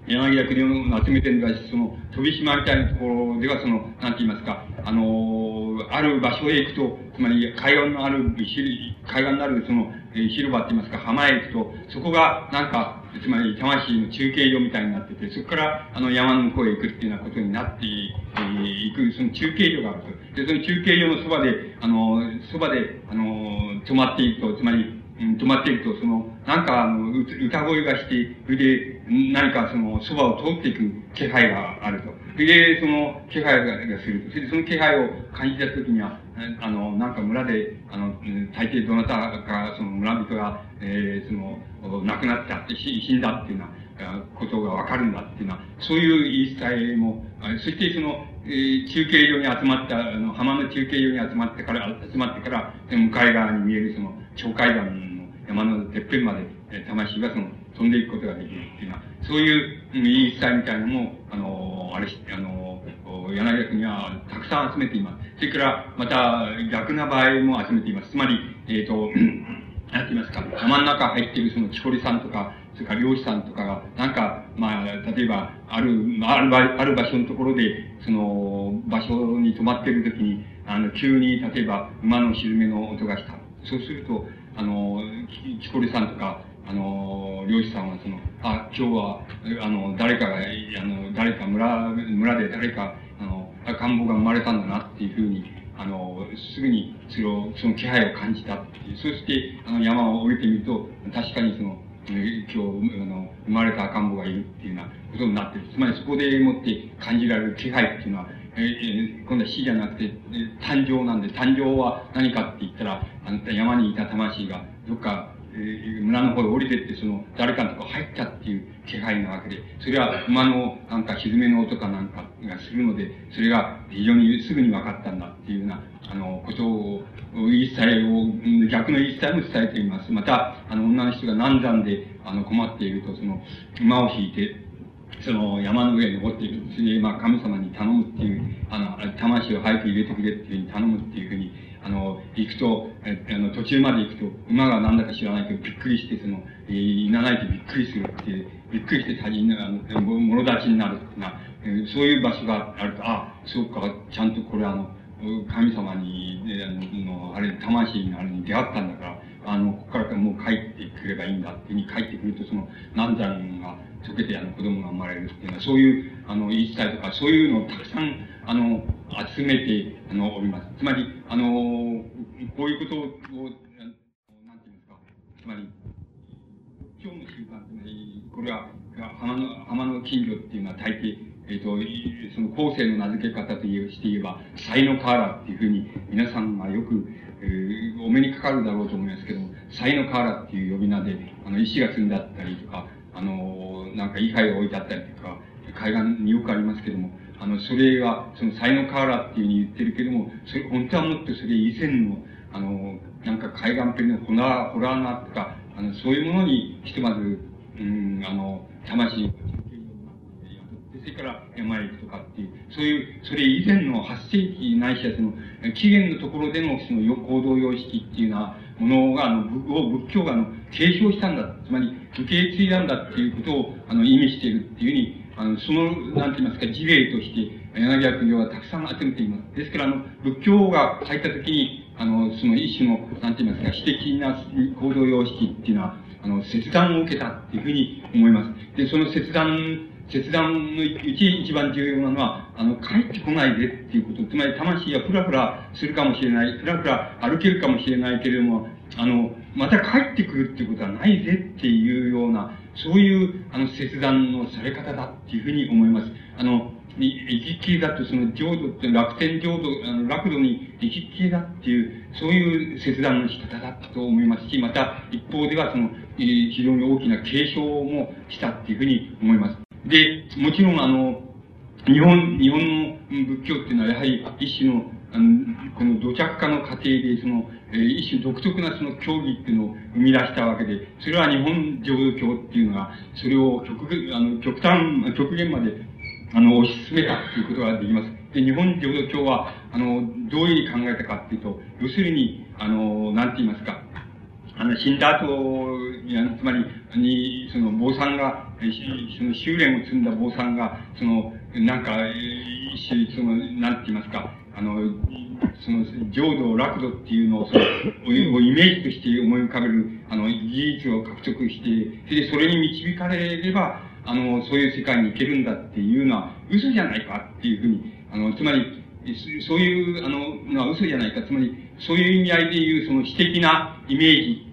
柳田国を集めてるのが、その、飛島みたいなところでは、その、なんて言いますか、あの、ある場所へ行くと、つまり海岸のある、海岸のある、その、広場って言いますか、浜へ行くと、そこが、なんか、つまり魂の中継所みたいになってて、そこからあの山の向こうへ行くっていうようなことになっていく、その中継所があると。で、その中継所のそばで、あの、そばで、あの、止まっていくと、つまり、うん、止まっていくと、その、なん。か、あの、歌声がして、それで、何かその、そばを通っていく気配があると。それで、その、気配がする。それで、その気配を感じたときには、あの、なん。か村で、あの、大抵どなたか、その村人が、えー、その、亡くなったって、死ん。だっていうようなことがわかるん。だっていうのは、そういう言い伝えも、そしてその、えー、中継所に集まった、あの、浜の中継所に集まってから、集まってから、向かい側に見えるその、鳥海山の山のてっぺんまで、え、魂がその、飛んでいくことができるっていうのは、そういう言い伝えみたいなのも、あの、あれ、あの、柳田国はたくさん集めています。それから、また逆な場合も集めています。つまり、えっ、ー、と、なんて言いますか、山の中入っているその木こりさんとか、それから漁師さんとかが、なんか、まあ、例えば、ある、ある場ある場所のところで、その、場所に泊まっているときに、あの、急に、例えば、馬の沈めの音がした。そうすると、あの、木こりさんとか、あの、漁師さんはその、あ、今日は、あの、誰かが、あの、誰か村、村で誰か、あの、赤ん坊が生まれたんだなっていうふうに、あの、すぐにそれを、その気配を感じたっていう。そして、あの、山を降りてみると、確かにその、今日、あの、生まれた赤ん坊がいるっていうようなことになってる。つまりそこでもって感じられる気配っていうのは、えー、今度は死じゃなくて、誕生なんで、誕生は何かって言ったら、あの山にいた魂が、どっか、えー、村の方へ降りてって、その、誰かのとこ入ったっていう気配なわけで、それは馬のなんか沈めの音かなんかがするので、それが非常にすぐに分かったんだっていうような、あの、ことを、言い伝えを、逆の言い伝えも伝えています。また、あの、女の人が難産で、あの、困っていると、その、馬を引いて、その山の上に登っている。それで、まあ、神様に頼むっていう、あの、魂を早く入れてくれっていうふうに頼むっていうふうに、あの、行くと、えあの、途中まで行くと、馬が何だか知らないけど、びっくりして、その、えー、いなないとびっくりするっていう、びっくりして他人あの、もろ立ちになるな、えー、そういう場所があると、あ、そうか、ちゃんとこれあの、神様に、あの、あれ、魂のあれに出会ったんだから、あの、ここからもう帰ってくればいいんだっていうふうに帰ってくると、その、難産が解けて、あの、子供が生まれるっていうのは、そういう、あの、言い伝えとか、そういうのをたくさん、あの、集めて、あの、おります。つまり、あの、こういうことを、なんていうんですか、つまり、今日の習慣、つまり、これは、浜の、浜の金魚っていうのは大抵、えっ、ー、と、その後世の名付け方として言えば、才の瓦っていうふうに皆さんがよく、お目にかかるだろうと思いますけども、才の瓦っていう呼び名で、あの、石が積んであったりとか、あの、なんか位牌が置いてあったりとか、海岸によくありますけども、あの、それが、その才の瓦っていうふうに言ってるけども、それ、本当はもっとそれ以前の、あの、なんか海岸ペンのホラー、ホラーナとか、あの、そういうものに、ひとまず、うん、あの、魂をそれから山へ行くとかっていう、そういう、それ以前の8世紀ないしはその、起源のところでのその行動様式っていうようなものが、あの、を仏教があの、継承したんだ。つまり、受け継いだんだっていうことを、あの、意味しているっていうふうに、あの、その、なんて言いますか、事例として、柳家教はたくさん集めています。ですから、あの、仏教が入ったときに、あの、その一種の、なんて言いますか、私的な行動様式っていうのは、あの、切断を受けたっていうふうに思います。で、その切断切断のうち一番重要なのは、あの、帰ってこないでっていうこと。つまり魂がふらふらするかもしれない、ふらふら歩けるかもしれないけれども、あの、また帰ってくるっていうことはないぜっていうような、そういう、あの、切断のされ方だっていうふうに思います。あの、行ききりだとその浄土って楽天浄土、あの楽土に行ききりだっていう、そういう切断の仕方だったと思いますし、また一方ではその、非常に大きな継承もしたっていうふうに思います。で、もちろんあの、日本、日本の仏教っていうのはやはり一種の、あの、この土着化の過程で、その、えー、一種独特なその教義っていうのを生み出したわけで、それは日本浄土教っていうのが、それを極、あの、極端、極限まで、あの、推し進めたっていうことができます。で、日本浄土教は、あの、どういうふうに考えたかっていうと、要するに、あの、なんて言いますか、あの、死んだ後、つまり、に、その、坊さんが、その修練を積んだ坊さんが、その、なんか、その、なんて言いますか、あの、その、浄土、楽土っていうのを、その、をイメージとして思い浮かべる、あの、技術を獲得して、それでそれに導かれれば、あの、そういう世界に行けるんだっていうのは、嘘じゃないかっていうふうに、あの、つまり、そういう、あの、のは嘘じゃないか。つまり、そういう意味合いでいう、その詩的なイメージ、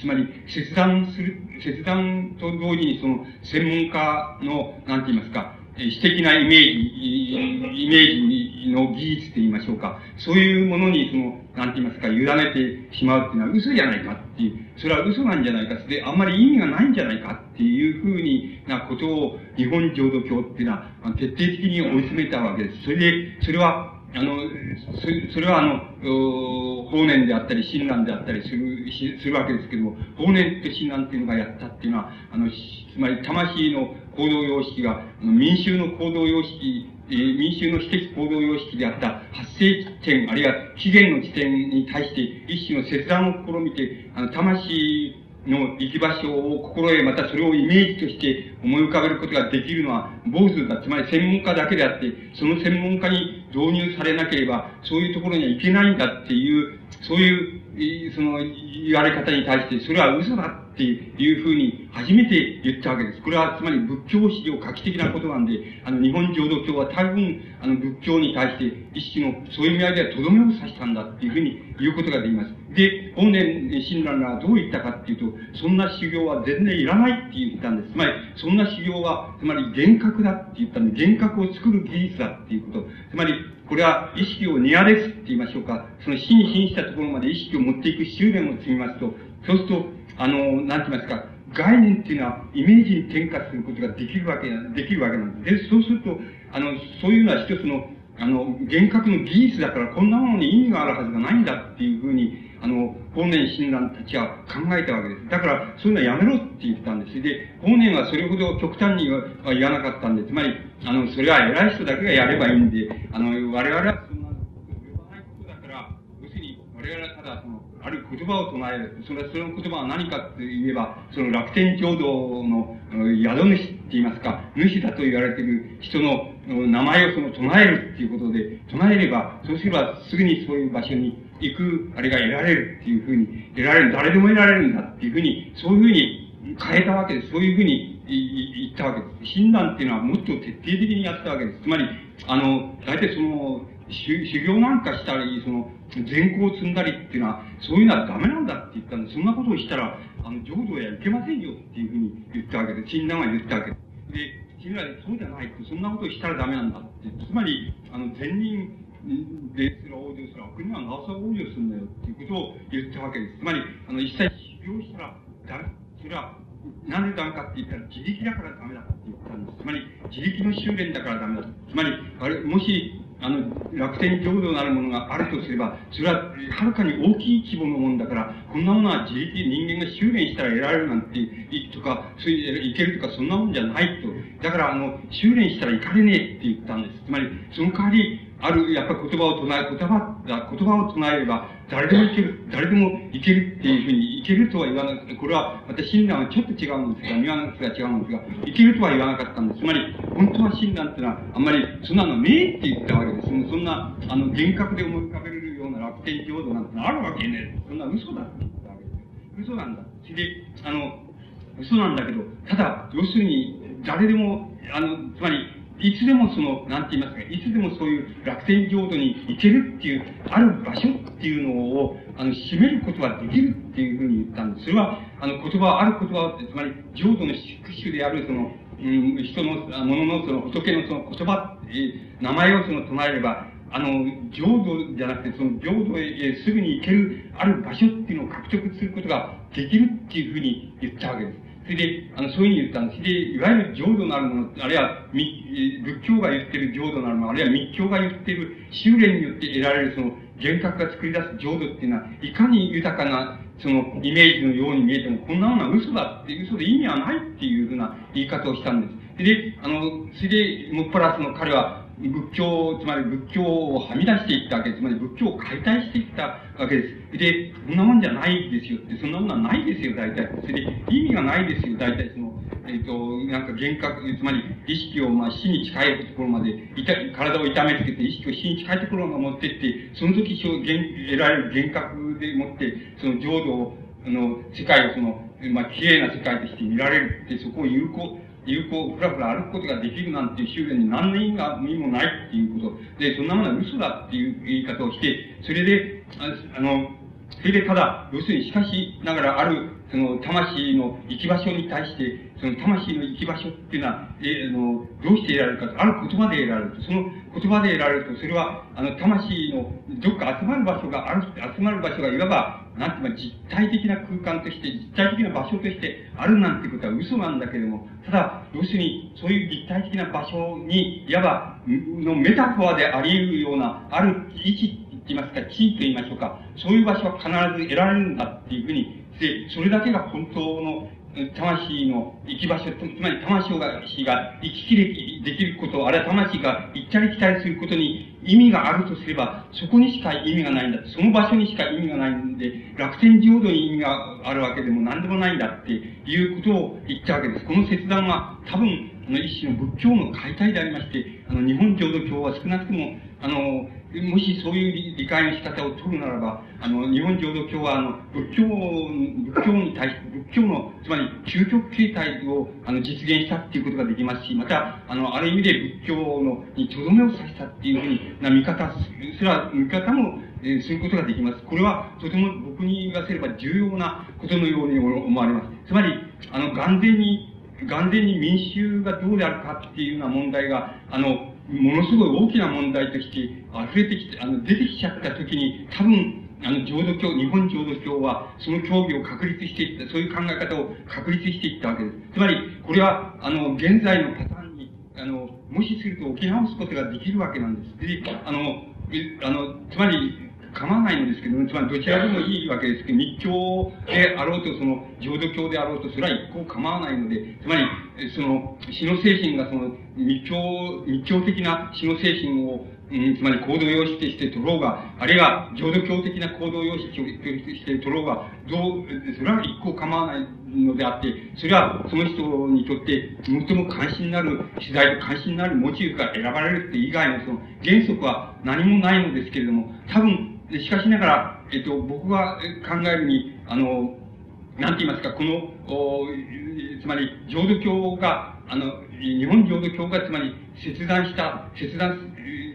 つまり、切断する、切断と同時に、その、専門家の、なんて言いますか、詩的なイメージ、イメージの技術と言いましょうか。そういうものに、その、なんて言いますか、委ねてしまうっていうのは嘘じゃないかっていう、それは嘘なんじゃないか。で、あんまり意味がないんじゃないかっていうふうになことを、日本浄土教っていうのは、徹底的に追い詰めたわけです。それで、それは、あの、それはあの、法然であったり、親鸞であったりする、するわけですけども、法然と親鸞っていうのがやったっていうのは、あの、つまり魂の行動様式が、あの民衆の行動様式、えー、民衆の私的行動様式であった発生地点、あるいは起源の地点に対して一種の切断を試みて、あの、魂の行き場所を心得、またそれをイメージとして思い浮かべることができるのは、坊主だ、つまり専門家だけであって、その専門家に導入されなければ、そういうところには行けないんだっていう、そういう、その、言われ方に対して、それは嘘だっていうふうに初めて言ったわけです。これはつまり仏教史上画期的なことなんで、あの、日本浄土教は多分、あの、仏教に対して一種の、そういう意味合いではとどめを刺したんだっていうふうに言うことができます。で、本年親鸞がどう言ったかっていうと、そんな修行は全然いらないって言ったんです。つまり、そんんな修行は、つまり幻覚だって言ったんで、幻覚を作る技術だっていうこと。つまり、これは意識をニアレスって言いましょうか。その死に死にしたところまで意識を持っていく修練を積みますと、そうすると、あの、なんて言いますか、概念っていうのはイメージに転化することができるわけ、できるわけなんです。で、そうすると、あの、そういうのは一つの、あの、幻覚の技術だからこんなものに意味があるはずがないんだっていうふうに、あの、法然親鸞たちは考えたわけです。だから、そういうのはやめろって言ったんです。で、法然はそれほど極端には言わなかったんで、つまり、あの、それは偉い人だけがやればいいんで、あの、我々はそんな、言わないことだから、要するに、我々はただ、その、ある言葉を唱える。それはその言葉は何かと言えば、その楽天浄土の宿主って言いますか、主だと言われている人の名前をその唱えるっていうことで、唱えれば、そうすればすぐにそういう場所に行く、あれが得られるっていうふうに、得られる、誰でも得られるんだっていうふうに、そういうふうに変えたわけです。そういうふうに言ったわけです。診断っていうのはもっと徹底的にやったわけです。つまり、あの、大体その、修行なんかしたり、その、善行を積んだりっていうのは、そういうのはダメなんだって言ったんで、そんなことをしたら、あの、浄土へはいけませんよっていうふうに言ったわけで、親鸞は言ったわけで。で、親鸞はそうじゃないって、そんなことをしたらダメなんだって。つまり、あの、善人ですら往生すら、悪にはなおさら往生するんだよっていうことを言ったわけです。つまり、あの、一切修行したら、だ、それは、なんでダメかって言ったら、自力だからダメだって言ったんです。つまり、自力の修練だからダメだ。つまり、あれ、もし、あの、楽天浄土なるものがあるとすれば、それは、はるかに大きい規模のものだから、こんなものは自力、人間が修練したら得られるなんて、いとか、そういう、いけるとか、そんなもんじゃないと。だから、あの、修練したらいかれねえって言ったんです。つまり、その代わり、ある、やっぱ言葉を唱え、言葉、言葉を唱えれば、誰でもいける、誰でもいけるっていうふうに、いけるとは言わなくて、これは、また親鸞はちょっと違うんですが、ニュアンスが違うんですが、いけるとは言わなかったんです。つまり、本当は親鸞ってのは、あんまり、そんなのねえって言ったわけです。そんな、あの、幻覚で思い浮かべるような楽天浄土なんてあるわけねえ。そんな嘘だって言ったわけです。嘘なんだ。それで、あの、嘘なんだけど、ただ、要するに、誰でも、あの、つまり、いつでもその、なんて言いますか、いつでもそういう楽天浄土に行けるっていう、ある場所っていうのを、あの、占めることができるっていうふうに言ったんです。それは、あの、言葉、ある言葉つまり、浄土の宿主である、その、うん、人の、ものの、その、仏のその言葉、え、名前をその唱えれば、あの、浄土じゃなくて、その浄土へすぐに行ける、ある場所っていうのを獲得することができるっていうふうに言ったわけです。それで、あの、そういうふうに言ったんです。で、いわゆる浄土なるもの、あるいは、仏教が言ってる浄土なるもの、あるいは密教が言ってる修練によって得られるその幻覚が作り出す浄土っていうのは、いかに豊かな、その、イメージのように見えても、こんなものは嘘だって、嘘で意味はないっていうふうな言い方をしたんです。で、あの、それで、もっぱらその彼は、仏教、つまり仏教をはみ出していったわけです。つまり仏教を解体していったわけです。で、そんなもんじゃないですよって、そんなものはないですよ、大体。それで、意味がないですよ、大体その、えっ、ー、と、なんか幻覚、つまり意識をまあ死に近いところまで、体を痛めつけて意識を死に近いところまで持ってって、その時得られる幻覚でもって、その浄土を、あの、世界をその、まあ、綺麗な世界として見られるって、そこを有効、有効、ふらふら歩くことができるなんていう修練に何の意味が意味もないっていうこと。で、そんなものは嘘だっていう言い方をして、それで、あの、それでただ、要するにしかしながらある、その魂の行き場所に対して、その魂の行き場所っていうのは、えあの、どうして得られるか、ある言葉で得られると、その言葉で得られると、それは、あの、魂のどっか集まる場所がある、集まる場所がいわば、なんていうか、実体的な空間として、実体的な場所としてあるなんてことは嘘なんだけれども、ただ、要するに、そういう実体的な場所に、いわば、のメタフォアであり得るような、ある位置って言いますか、地位と言いましょうか、そういう場所は必ず得られるんだっていうふうに、で、それだけが本当の魂の行き場所、つまり魂がが生ききれできること、あるいは魂が行ったり来たりすることに意味があるとすれば、そこにしか意味がないんだ。その場所にしか意味がないんで、楽天浄土に意味があるわけでも何でもないんだっていうことを言ったわけです。この切断は多分、あの一種の仏教の解体でありまして、あの、日本浄土教は少なくとも、あの、もしそういう理解の仕方を取るならば、あの、日本浄土教は、あの、仏教、仏教に対して、仏教の、つまり、究極形態を、あの、実現したっていうことができますし、また、あの、ある意味で仏教の、にとどめを刺したっていうふうにな見方すら、見方も、えー、することができます。これは、とても僕に言わせれば重要なことのように思われます。つまり、あの、完全に、完全に民衆がどうであるかっていうような問題が、あの、ものすごい大きな問題として溢れてきて、あの、出てきちゃった時に、多分、あの、浄土教、日本浄土教は、その教義を確立していった、そういう考え方を確立していったわけです。つまり、これは、あの、現在のパターンに、あの、無視すると置き直すことができるわけなんです。で、あの、あの、つまり、構わないのですけども、つまりどちらでもいいわけですけど、密教であろうと、その、浄土教であろうと、それは一向構わないので、つまり、その、死の精神がその、密教、密教的な死の精神を、うん、つまり行動様式として取ろうが、あるいは浄土教的な行動様式として取ろうが、どう、それは一向構わないのであって、それはその人にとって最も関心になる取材と関心になるモチーフが選ばれるって以外のその原則は何もないのですけれども、多分、しかしながら、えっと、僕が考えるに、あの、なんて言いますか、この、おつまり、浄土教が、あの、日本浄土教が、つまり、切断した、切断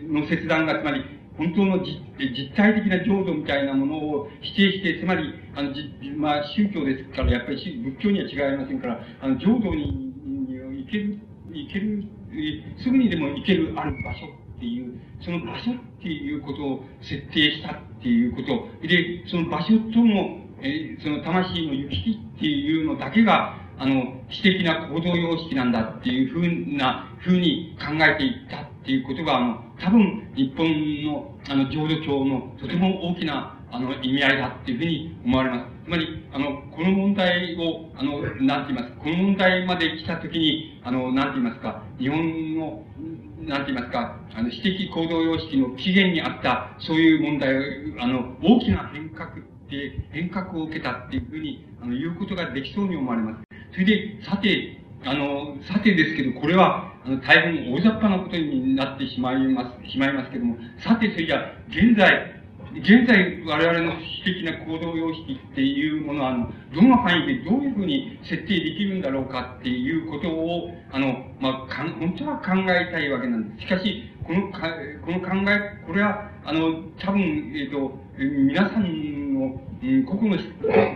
の切断が、つまり、本当の実実体的な浄土みたいなものを否定して、つまり、あの、じまあ、宗教ですから、やっぱり仏教には違いませんから、あの、浄土に行ける、行ける、すぐにでも行けるある場所っていう、その場所っていうことを設定した。っていうこと。で、その場所との、えその魂の行き来っていうのだけが、あの、私的な行動様式なんだっていうふうな、ふうに考えていったっていうことが、あの、多分、日本の、あの、浄土教のとても大きな、あの、意味合いだっていうふうに思われます。つまり、あの、この問題を、あの、なんて言いますか、この問題まで来たときに、あの、なんて言いますか、日本の、なんて言いますか、あの、私的行動様式の起源にあった、そういう問題を、あの、大きな変革って、変革を受けたっていうふうに、あの、言うことができそうに思われます。それで、さて、あの、さてですけど、これは、あの、大変大雑把なことになってしまいます、しまいますけども、さて、それじゃ、現在、現在我々の私的な行動様式っていうものは、どの範囲でどういうふうに設定できるんだろうかっていうことを、あの、まあ、かん、本当は考えたいわけなんです。しかし、このか、この考え、これは、あの、多分、えっ、ー、と、皆さんの、うん、個々の、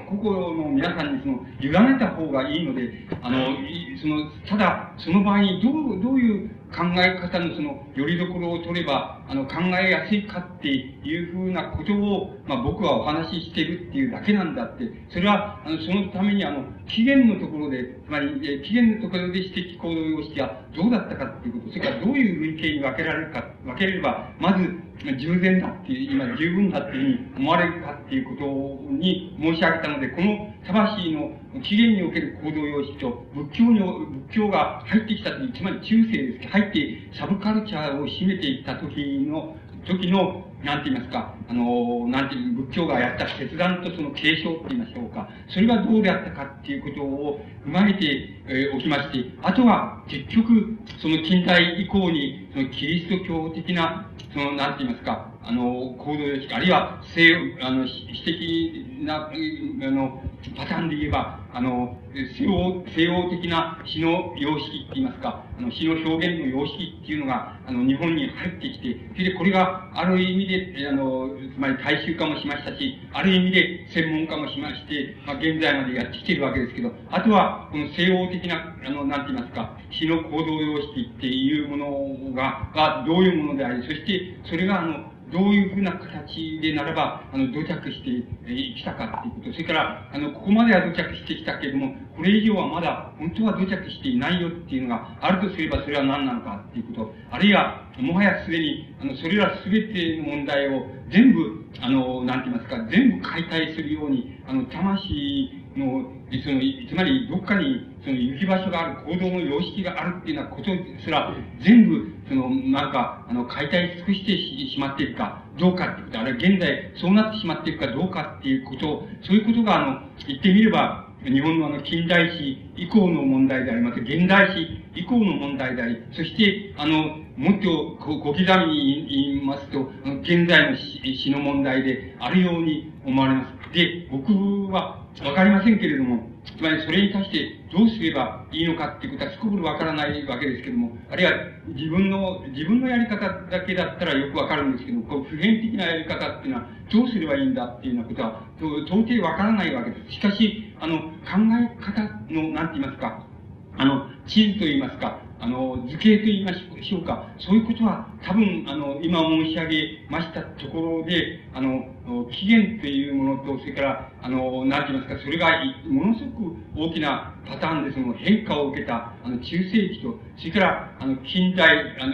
個々の皆さんにその、委ねた方がいいので、あの、その、ただ、その場合にどう、どういう考え方のその、よりどころを取れば、あの、考えやすいかっていうふうなことを、まあ僕はお話ししてるっていうだけなんだって、それは、あの、そのためにあの、起源のところで、つまり、起源のところで指摘行動様式はどうだったかっていうこと、それからどういう類型に分けられるか、分ければ、まず、従前だっていう、今十分だっていうふうに思われるかっていうことに申し上げたので、この魂の起源における行動様式と仏教に、仏教が入ってきた時、つまり中世ですけど入ってサブカルチャーを占めていった時の、時の、なんて言いますか、あの、なんていう、仏教がやった決断とその継承って言いましょうか。それがどうであったかっていうことを踏まえて、えー、おきまして、あとは結局、その近代以降に、そのキリスト教的なその、なんて言いますか、あの、行動様式、あるいは、西あの、私的な、あの、パターンで言えば、あの、西欧、西欧的な詩の様式って言いますか、あの、詩の表現の様式っていうのが、あの、日本に入ってきて、それでこれが、ある意味で、であの、つまり大衆化もしましたし、ある意味で専門化もしまして、まあ、現在までやってきてるわけですけど、あとは、この西欧的な、あの、なんて言いますか、詩の行動様式っていうものが、がどういうものであり、そして、それが、あの、どういうふうな形でならば、あの、土着してきたかっていうこと。それから、あの、ここまでは土着してきたけれども、これ以上はまだ本当は土着していないよっていうのがあるとすれば、それは何なのかっていうこと。あるいは、もはやすでに、あの、それらすべての問題を全部、あの、なんて言いますか、全部解体するように、あの、魂の、その、つまり、どっかに、その、行き場所がある、行動の様式があるっていうようなことすら、全部、その、なんか、あの、解体尽くしてしまっているか、どうかってこと、あるいは現在、そうなってしまっているかどうかっていうこと、そういうことが、あの、言ってみれば、日本のあの、近代史以降の問題であります。現代史以降の問題であり、そして、あの、もっと小刻みに言いますと、現在の詩の問題であるように思われます。で、僕はわかりませんけれども、つまりそれに対してどうすればいいのかっていうことはすこぶるわからないわけですけども、あるいは自分の、自分のやり方だけだったらよくわかるんですけども、こう普遍的なやり方っていうのはどうすればいいんだっていうようなことは到底わからないわけです。しかし、あの、考え方の、なんて言いますか、あの、地図と言いますか、あの、図形と言いましょうか。そういうことは、多分、あの、今申し上げましたところで、あの、起源というものと、それから、あの、なんて言いますか、それが、ものすごく大きなパターンで、その変化を受けた、あの、中世紀と、それから、あの、近代、あの、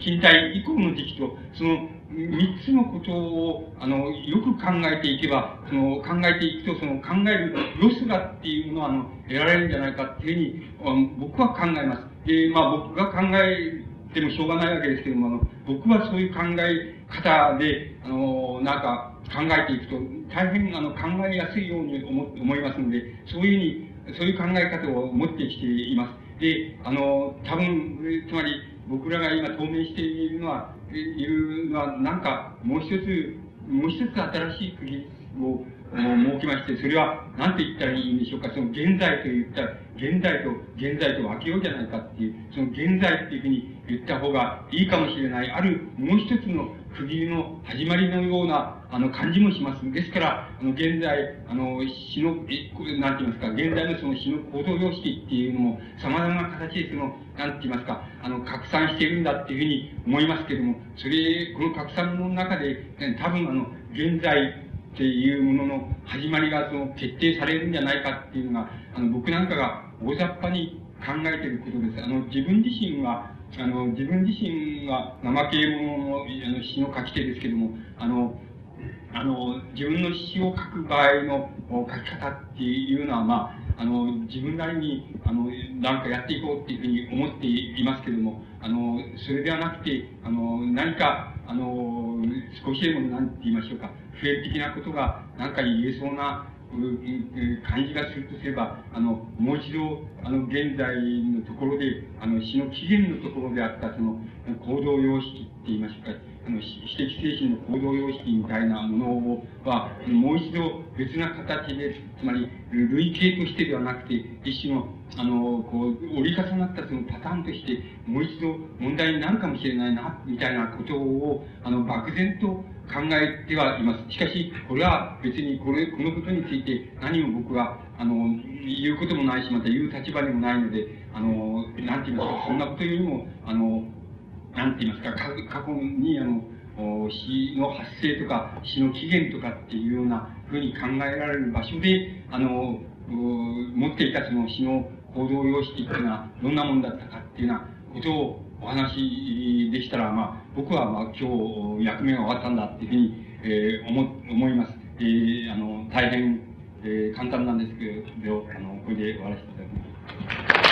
近代以降の時期と、その、三つのことを、あの、よく考えていけば、その、考えていくと、その、考えるロスがっていうものは、あの、得られるんじゃないかっていうふうに、僕は考えます。で、まあ僕が考えてもしょうがないわけですけども、あの、僕はそういう考え方で、あの、なんか考えていくと、大変あの考えやすいように思思いますので、そういうふうに、そういう考え方を持ってきています。で、あの、多分、つまり僕らが今当面しているのは、いうのは、なんか、もう一つ、もう一つ新しい国を設けまして、それは、なんて言ったらいいんでしょうか、その現在と言ったら、現在と現在と分けようじゃないかっていう、その現在っていうふうに言った方がいいかもしれない、あるもう一つの区切りの始まりのような、あの、感じもします。ですから、あの、現在、あの、詩の、え、なんて言いますか、現在のその詩の行動様式っていうのも、様々な形でその、なんて言いますか、あの、拡散しているんだっていうふうに思いますけれども、それ、この拡散の中で、多分あの、現在、っていうものの始まりがその決定されるんじゃないかっていうのが、あの、僕なんかが大雑把に考えていることです。あの、自分自身は、あの、自分自身は怠け者のあの詩の書き手ですけども、あの、あの、自分の詩を書く場合の書き方っていうのは、まあ、あの、自分なりに、あの、なんかやっていこうっていうふうに思っていますけども、あの、それではなくて、あの、何か、あの、少しでも何て言いましょうか、普遍的なことが何か言えそうな感じがするとすれば、あの、もう一度、あの、現代のところで、あの、死の起源のところであった、その、行動様式って言いましょうか、あの、私的精神の行動様式みたいなものは、もう一度別な形で、つまり、類型としてではなくて、一種の、あの、こう、折り重なったそのパターンとして、もう一度問題になるかもしれないな、みたいなことを、あの、漠然と考えてはいます。しかし、これは別にこれ、このことについて何も僕は、あの、言うこともないし、また言う立場でもないので、あの、なんて言いますか、そんなことよりも、あの、なんて言いますか、過去に、あの、死の発生とか、死の起源とかっていうようなふうに考えられる場所で、あの、持っていたその死の行動様式っていうのはどんなもんだったかっていうようなことをお話でしたら、まあ、僕は、まあ、今日、役目が終わったんだっていうふうに、えー、思、思います。えー、あの、大変、えー、簡単なんですけど、あの、これで終わらせていただきます。